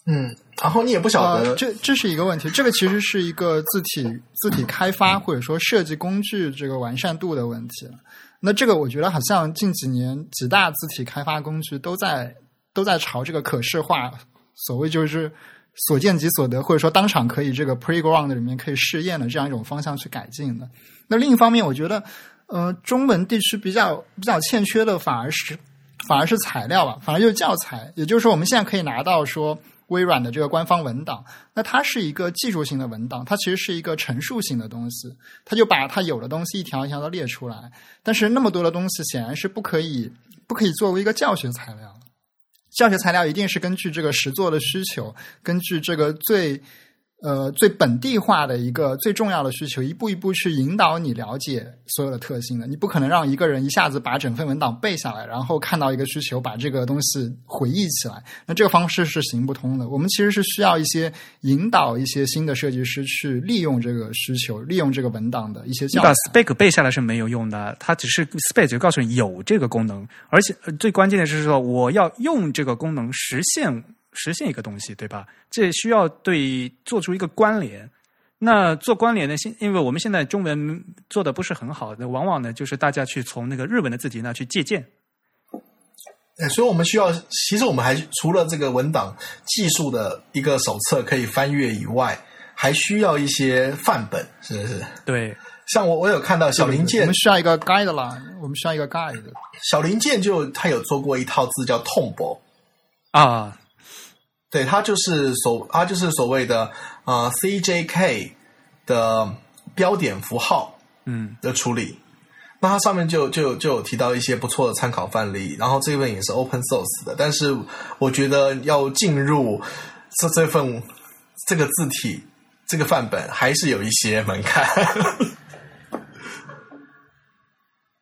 嗯，然后你也不晓得，这这是一个问题。这个其实是一个字体字体开发或者说设计工具这个完善度的问题。那这个我觉得好像近几年几大字体开发工具都在都在朝这个可视化，所谓就是所见即所得，或者说当场可以这个 playground 里面可以试验的这样一种方向去改进的。那另一方面，我觉得呃，中文地区比较比较欠缺的反而是反而是材料吧，反而就是教材。也就是说，我们现在可以拿到说。微软的这个官方文档，那它是一个技术性的文档，它其实是一个陈述性的东西，它就把它有的东西一条一条的列出来。但是那么多的东西显然是不可以不可以作为一个教学材料，教学材料一定是根据这个实作的需求，根据这个最。呃，最本地化的一个最重要的需求，一步一步去引导你了解所有的特性的。你不可能让一个人一下子把整份文档背下来，然后看到一个需求，把这个东西回忆起来。那这个方式是行不通的。我们其实是需要一些引导一些新的设计师去利用这个需求，利用这个文档的一些。你把 spec 背下来是没有用的，它只是 spec 就告诉你有这个功能，而且最关键的是说我要用这个功能实现。实现一个东西，对吧？这需要对做出一个关联。那做关联呢？现因为我们现在中文做的不是很好，那往往呢就是大家去从那个日文的字体那去借鉴。哎，所以我们需要，其实我们还除了这个文档技术的一个手册可以翻阅以外，还需要一些范本，是不是？对，像我我有看到小零件，我们需要一个 guide 啦，我们需要一个 guide。小零件就他有做过一套字叫 Tombo 啊。对，它就是所，它就是所谓的啊，CJK 的标点符号，嗯，的处理。那它上面就就就有提到一些不错的参考范例，然后这份也是 open source 的。但是我觉得要进入这这份这个字体这个范本，还是有一些门槛。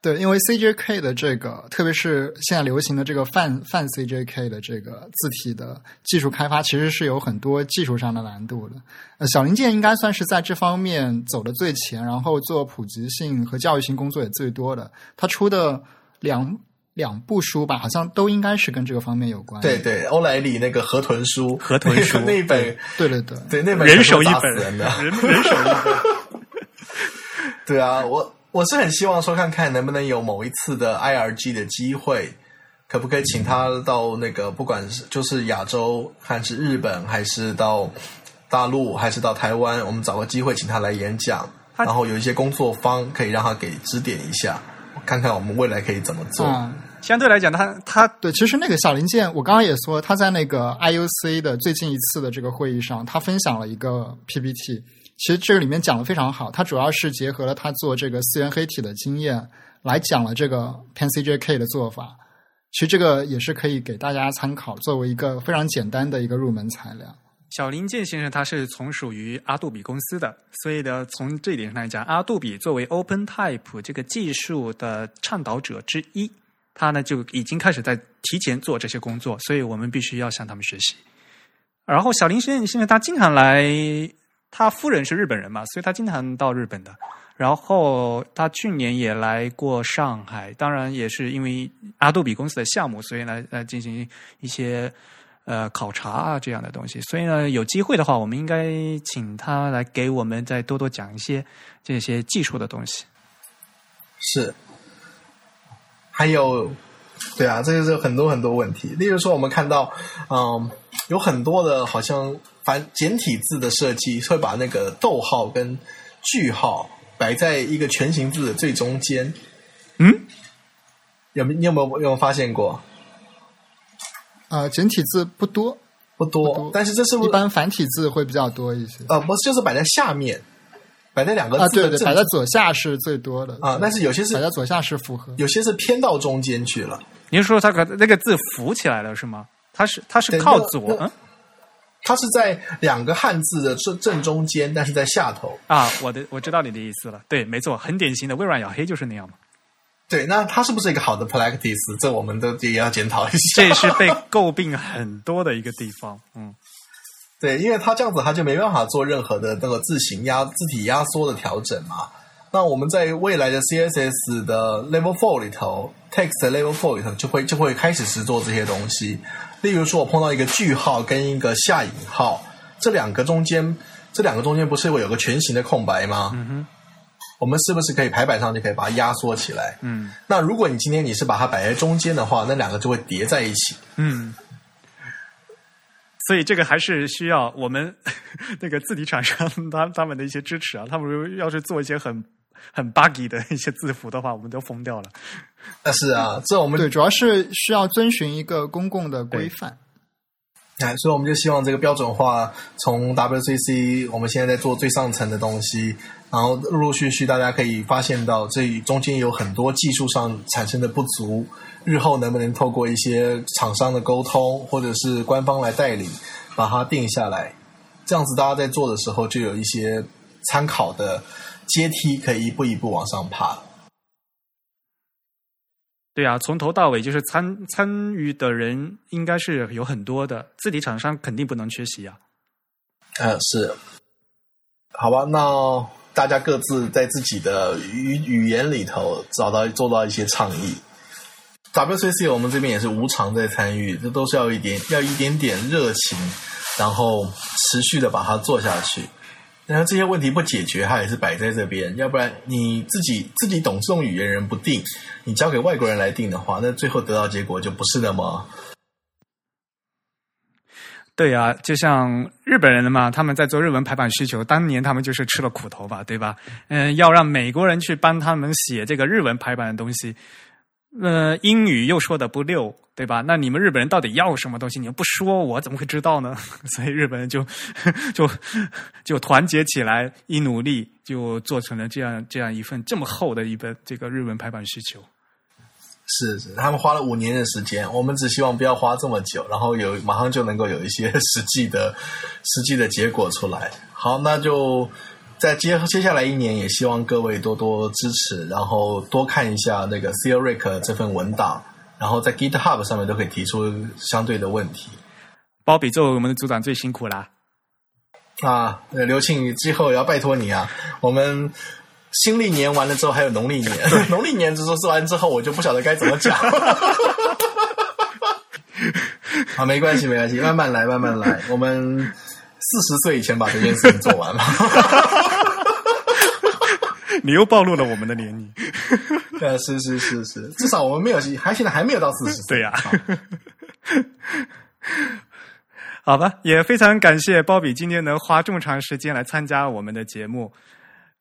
对，因为 CJK 的这个，特别是现在流行的这个泛泛 CJK 的这个字体的技术开发，其实是有很多技术上的难度的。呃，小零件应该算是在这方面走的最前，然后做普及性和教育性工作也最多的。他出的两两部书吧，好像都应该是跟这个方面有关。对对，欧莱里那个河豚书，河豚书 那本，对对对对那本人手一本，人的人人手一本。对啊，我。我是很希望说，看看能不能有某一次的 IRG 的机会，可不可以请他到那个，不管是就是亚洲，还是日本，还是到大陆，还是到台湾，我们找个机会请他来演讲，然后有一些工作方可以让他给指点一下，看看我们未来可以怎么做。相对来讲，他他对，其实那个小林健，我刚刚也说，他在那个 IUC 的最近一次的这个会议上，他分享了一个 PPT。其实这个里面讲的非常好，它主要是结合了他做这个四元黑体的经验，来讲了这个 PanCJK 的做法。其实这个也是可以给大家参考，作为一个非常简单的一个入门材料。小林健先生他是从属于阿杜比公司的，所以呢，从这一点上来讲，阿杜比作为 OpenType 这个技术的倡导者之一，他呢就已经开始在提前做这些工作，所以我们必须要向他们学习。然后小林先生现在他经常来。他夫人是日本人嘛，所以他经常到日本的。然后他去年也来过上海，当然也是因为阿杜比公司的项目，所以来来进行一些呃考察啊这样的东西。所以呢，有机会的话，我们应该请他来给我们再多多讲一些这些技术的东西。是，还有，对啊，这就是很多很多问题。例如说，我们看到，嗯，有很多的好像。简体字的设计会把那个逗号跟句号摆在一个全形字的最中间。嗯，有没你有没有有没有发现过？啊，简体字不多，不多，但是这是一般繁体字会比较多一些。呃，不是，就是摆在下面，摆在两个啊，对对，摆在左下是最多的啊。但是有些是摆在左下是符合，有些是偏到中间去了。您说它可那个字浮起来了是吗？它是它是靠左嗯。它是在两个汉字的正正中间，但是在下头啊。我的我知道你的意思了，对，没错，很典型的微软咬黑就是那样嘛。对，那它是不是一个好的 practice？这我们都也要检讨一下。这也是被诟病很多的一个地方。嗯，对，因为它这样子，它就没办法做任何的那个字形压字体压缩的调整嘛。那我们在未来的 CSS 的 Level Four 里头，Text Level Four 里头就会就会开始实做这些东西。例如说，我碰到一个句号跟一个下引号，这两个中间，这两个中间不是会有个全形的空白吗？嗯哼，我们是不是可以排版上就可以把它压缩起来？嗯，那如果你今天你是把它摆在中间的话，那两个就会叠在一起。嗯，所以这个还是需要我们 那个字体厂商他他们的一些支持啊。他们要是做一些很。很 buggy 的一些字符的话，我们都疯掉了。但，是啊，这我们对主要是需要遵循一个公共的规范。哎，所以我们就希望这个标准化从 WCC，我们现在在做最上层的东西，然后陆陆续续大家可以发现到这中间有很多技术上产生的不足，日后能不能透过一些厂商的沟通，或者是官方来带领，把它定下来，这样子大家在做的时候就有一些参考的。阶梯可以一步一步往上爬。对啊，从头到尾就是参参与的人应该是有很多的，字体厂商肯定不能缺席啊。呃，是，好吧，那大家各自在自己的语语言里头找到做到一些倡议。WCC 我们这边也是无偿在参与，这都是要一点要一点点热情，然后持续的把它做下去。然后这些问题不解决，它也是摆在这边。要不然你自己自己懂这种语言人不定，你交给外国人来定的话，那最后得到结果就不是那么。对呀，就像日本人嘛，他们在做日文排版需求，当年他们就是吃了苦头吧，对吧？嗯，要让美国人去帮他们写这个日文排版的东西。呃，英语又说的不溜，对吧？那你们日本人到底要什么东西？你又不说，我怎么会知道呢？所以日本人就 就就团结起来，一努力就做成了这样这样一份这么厚的一本这个日文排版需求。是是，他们花了五年的时间，我们只希望不要花这么久，然后有马上就能够有一些实际的实际的结果出来。好，那就在接接下来一年，也希望各位多多支持，然后多看一下那个 Theoric 这份文档，然后在 GitHub 上面都可以提出相对的问题。包比作为我们的组长最辛苦啦。啊，刘庆，之后也要拜托你啊！我们新历年完了之后，还有农历年，农历年之后做完之后，我就不晓得该怎么讲。啊，没关系，没关系，慢慢来，慢慢来。我们四十岁以前把这件事情做完嘛。你又暴露了我们的年龄。对，是是是是，至少我们没有，还现在还没有到四十岁。对呀。好吧，也非常感谢鲍比今天能花这么长时间来参加我们的节目。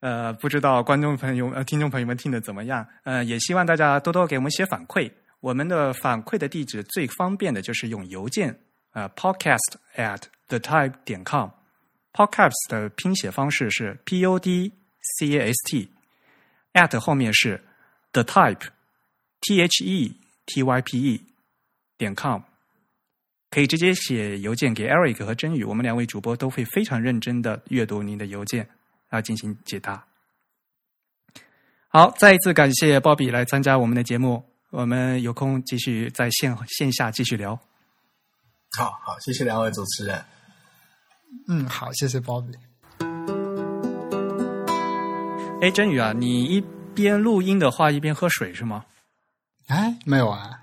呃，不知道观众朋友、呃听众朋友们听的怎么样？呃，也希望大家多多给我们写反馈。我们的反馈的地址最方便的就是用邮件，呃，podcast at the type 点 com，podcast 的拼写方式是 p o d c a s t，at 后面是 the type t h e t y p e 点 com。可以直接写邮件给 Eric 和真宇，我们两位主播都会非常认真的阅读您的邮件，然后，进行解答。好，再一次感谢鲍比来参加我们的节目，我们有空继续在线线下继续聊。好好，谢谢两位主持人。嗯，好，谢谢鲍比。哎，真宇啊，你一边录音的话一边喝水是吗？哎，没有啊。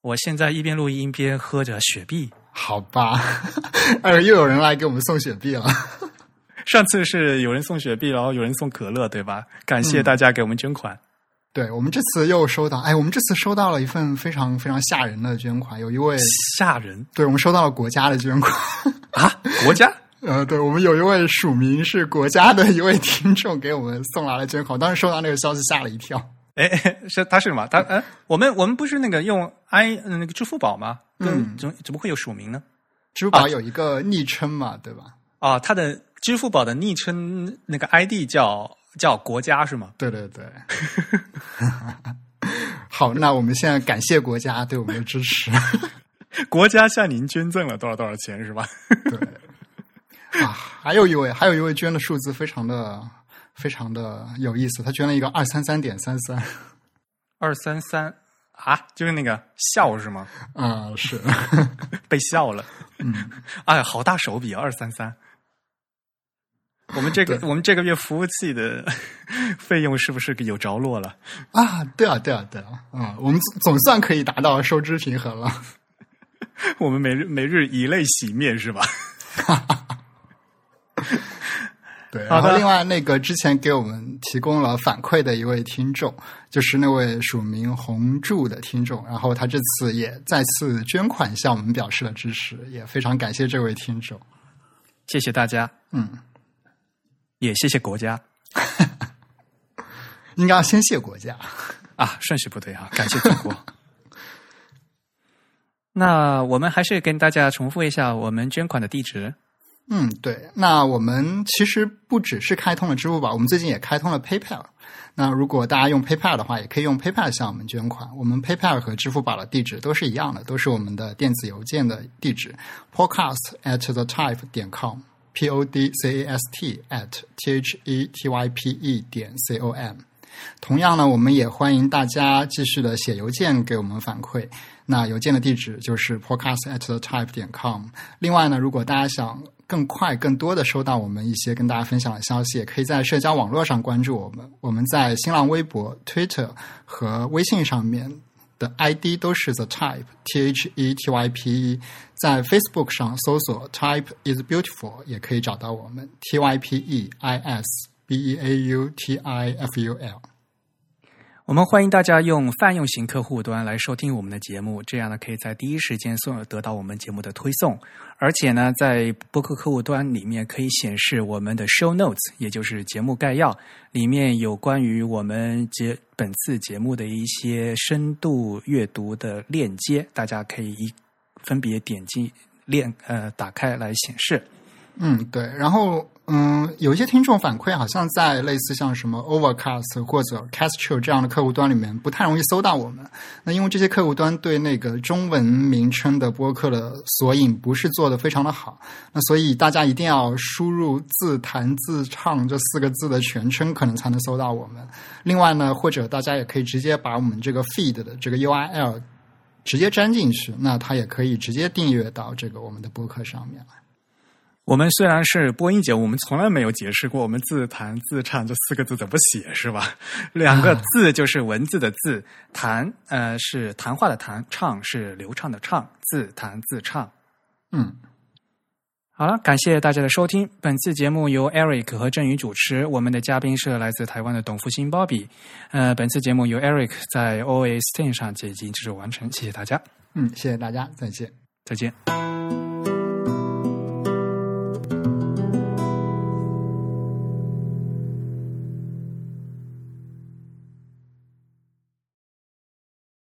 我现在一边录音一边喝着雪碧，好吧，哎，又有人来给我们送雪碧了。上次是有人送雪碧，然后有人送可乐，对吧？感谢大家给我们捐款。对我们这次又收到，哎，我们这次收到了一份非常非常吓人的捐款，有一位吓人，对我们收到了国家的捐款啊，国家？呃，对我们有一位署名是国家的一位听众给我们送来了捐款，当时收到那个消息吓了一跳。哎，是他是什么？他呃，我们我们不是那个用 i 那个支付宝吗？嗯，怎怎么会有署名呢？支付宝有一个昵称嘛，对吧？啊，他的支付宝的昵称那个 ID 叫叫国家是吗？对对对。好，那我们现在感谢国家对我们的支持。国家向您捐赠了多少多少钱是吧？对。啊，还有一位，还有一位捐的数字非常的。非常的有意思，他捐了一个二三三点三三，二三三啊，就是那个笑是吗？啊，是 被笑了。嗯，哎，好大手笔啊，二三三。我们这个我们这个月服务器的 费用是不是有着落了？啊，对啊，对啊，对啊，啊，我们总算可以达到收支平衡了。我们每日每日以泪洗面是吧？对，然后另外那个之前给我们提供了反馈的一位听众，就是那位署名红柱的听众，然后他这次也再次捐款向我们表示了支持，也非常感谢这位听众，谢谢大家，嗯，也谢谢国家，应该要先谢国家。啊，顺序不对啊，感谢祖国。那我们还是跟大家重复一下我们捐款的地址。嗯，对。那我们其实不只是开通了支付宝，我们最近也开通了 PayPal。那如果大家用 PayPal 的话，也可以用 PayPal 向我们捐款。我们 PayPal 和支付宝的地址都是一样的，都是我们的电子邮件的地址：podcast at the type 点 com，p o d c a s t at t h e t y p e 点 c o m。同样呢，我们也欢迎大家继续的写邮件给我们反馈。那邮件的地址就是 podcast at the type 点 com。另外呢，如果大家想更快、更多的收到我们一些跟大家分享的消息，也可以在社交网络上关注我们。我们在新浪微博、Twitter 和微信上面的 ID 都是 The Type T H E T Y P E。在 Facebook 上搜索 Type is Beautiful 也可以找到我们 T Y P E I S B E A U T I F U L。我们欢迎大家用泛用型客户端来收听我们的节目，这样呢可以在第一时间送得到我们节目的推送，而且呢在播客客户端里面可以显示我们的 show notes，也就是节目概要，里面有关于我们节本次节目的一些深度阅读的链接，大家可以一分别点击链呃打开来显示。嗯，对。然后，嗯，有一些听众反馈，好像在类似像什么 Overcast 或者 Castro 这样的客户端里面，不太容易搜到我们。那因为这些客户端对那个中文名称的播客的索引不是做的非常的好，那所以大家一定要输入“自弹自唱”这四个字的全称，可能才能搜到我们。另外呢，或者大家也可以直接把我们这个 feed 的这个 URL 直接粘进去，那它也可以直接订阅到这个我们的播客上面来。我们虽然是播音节目，我们从来没有解释过我们自弹自唱这四个字怎么写，是吧？两个字就是文字的字，弹呃是谈话的谈，唱是流畅的唱，自弹自唱。嗯，好了，感谢大家的收听。本次节目由 Eric 和振宇主持，我们的嘉宾是来自台湾的董福星 Bobby。呃，本次节目由 Eric 在 OS Ten 上已经制作完成，谢谢大家，嗯，谢谢大家，再见。再见。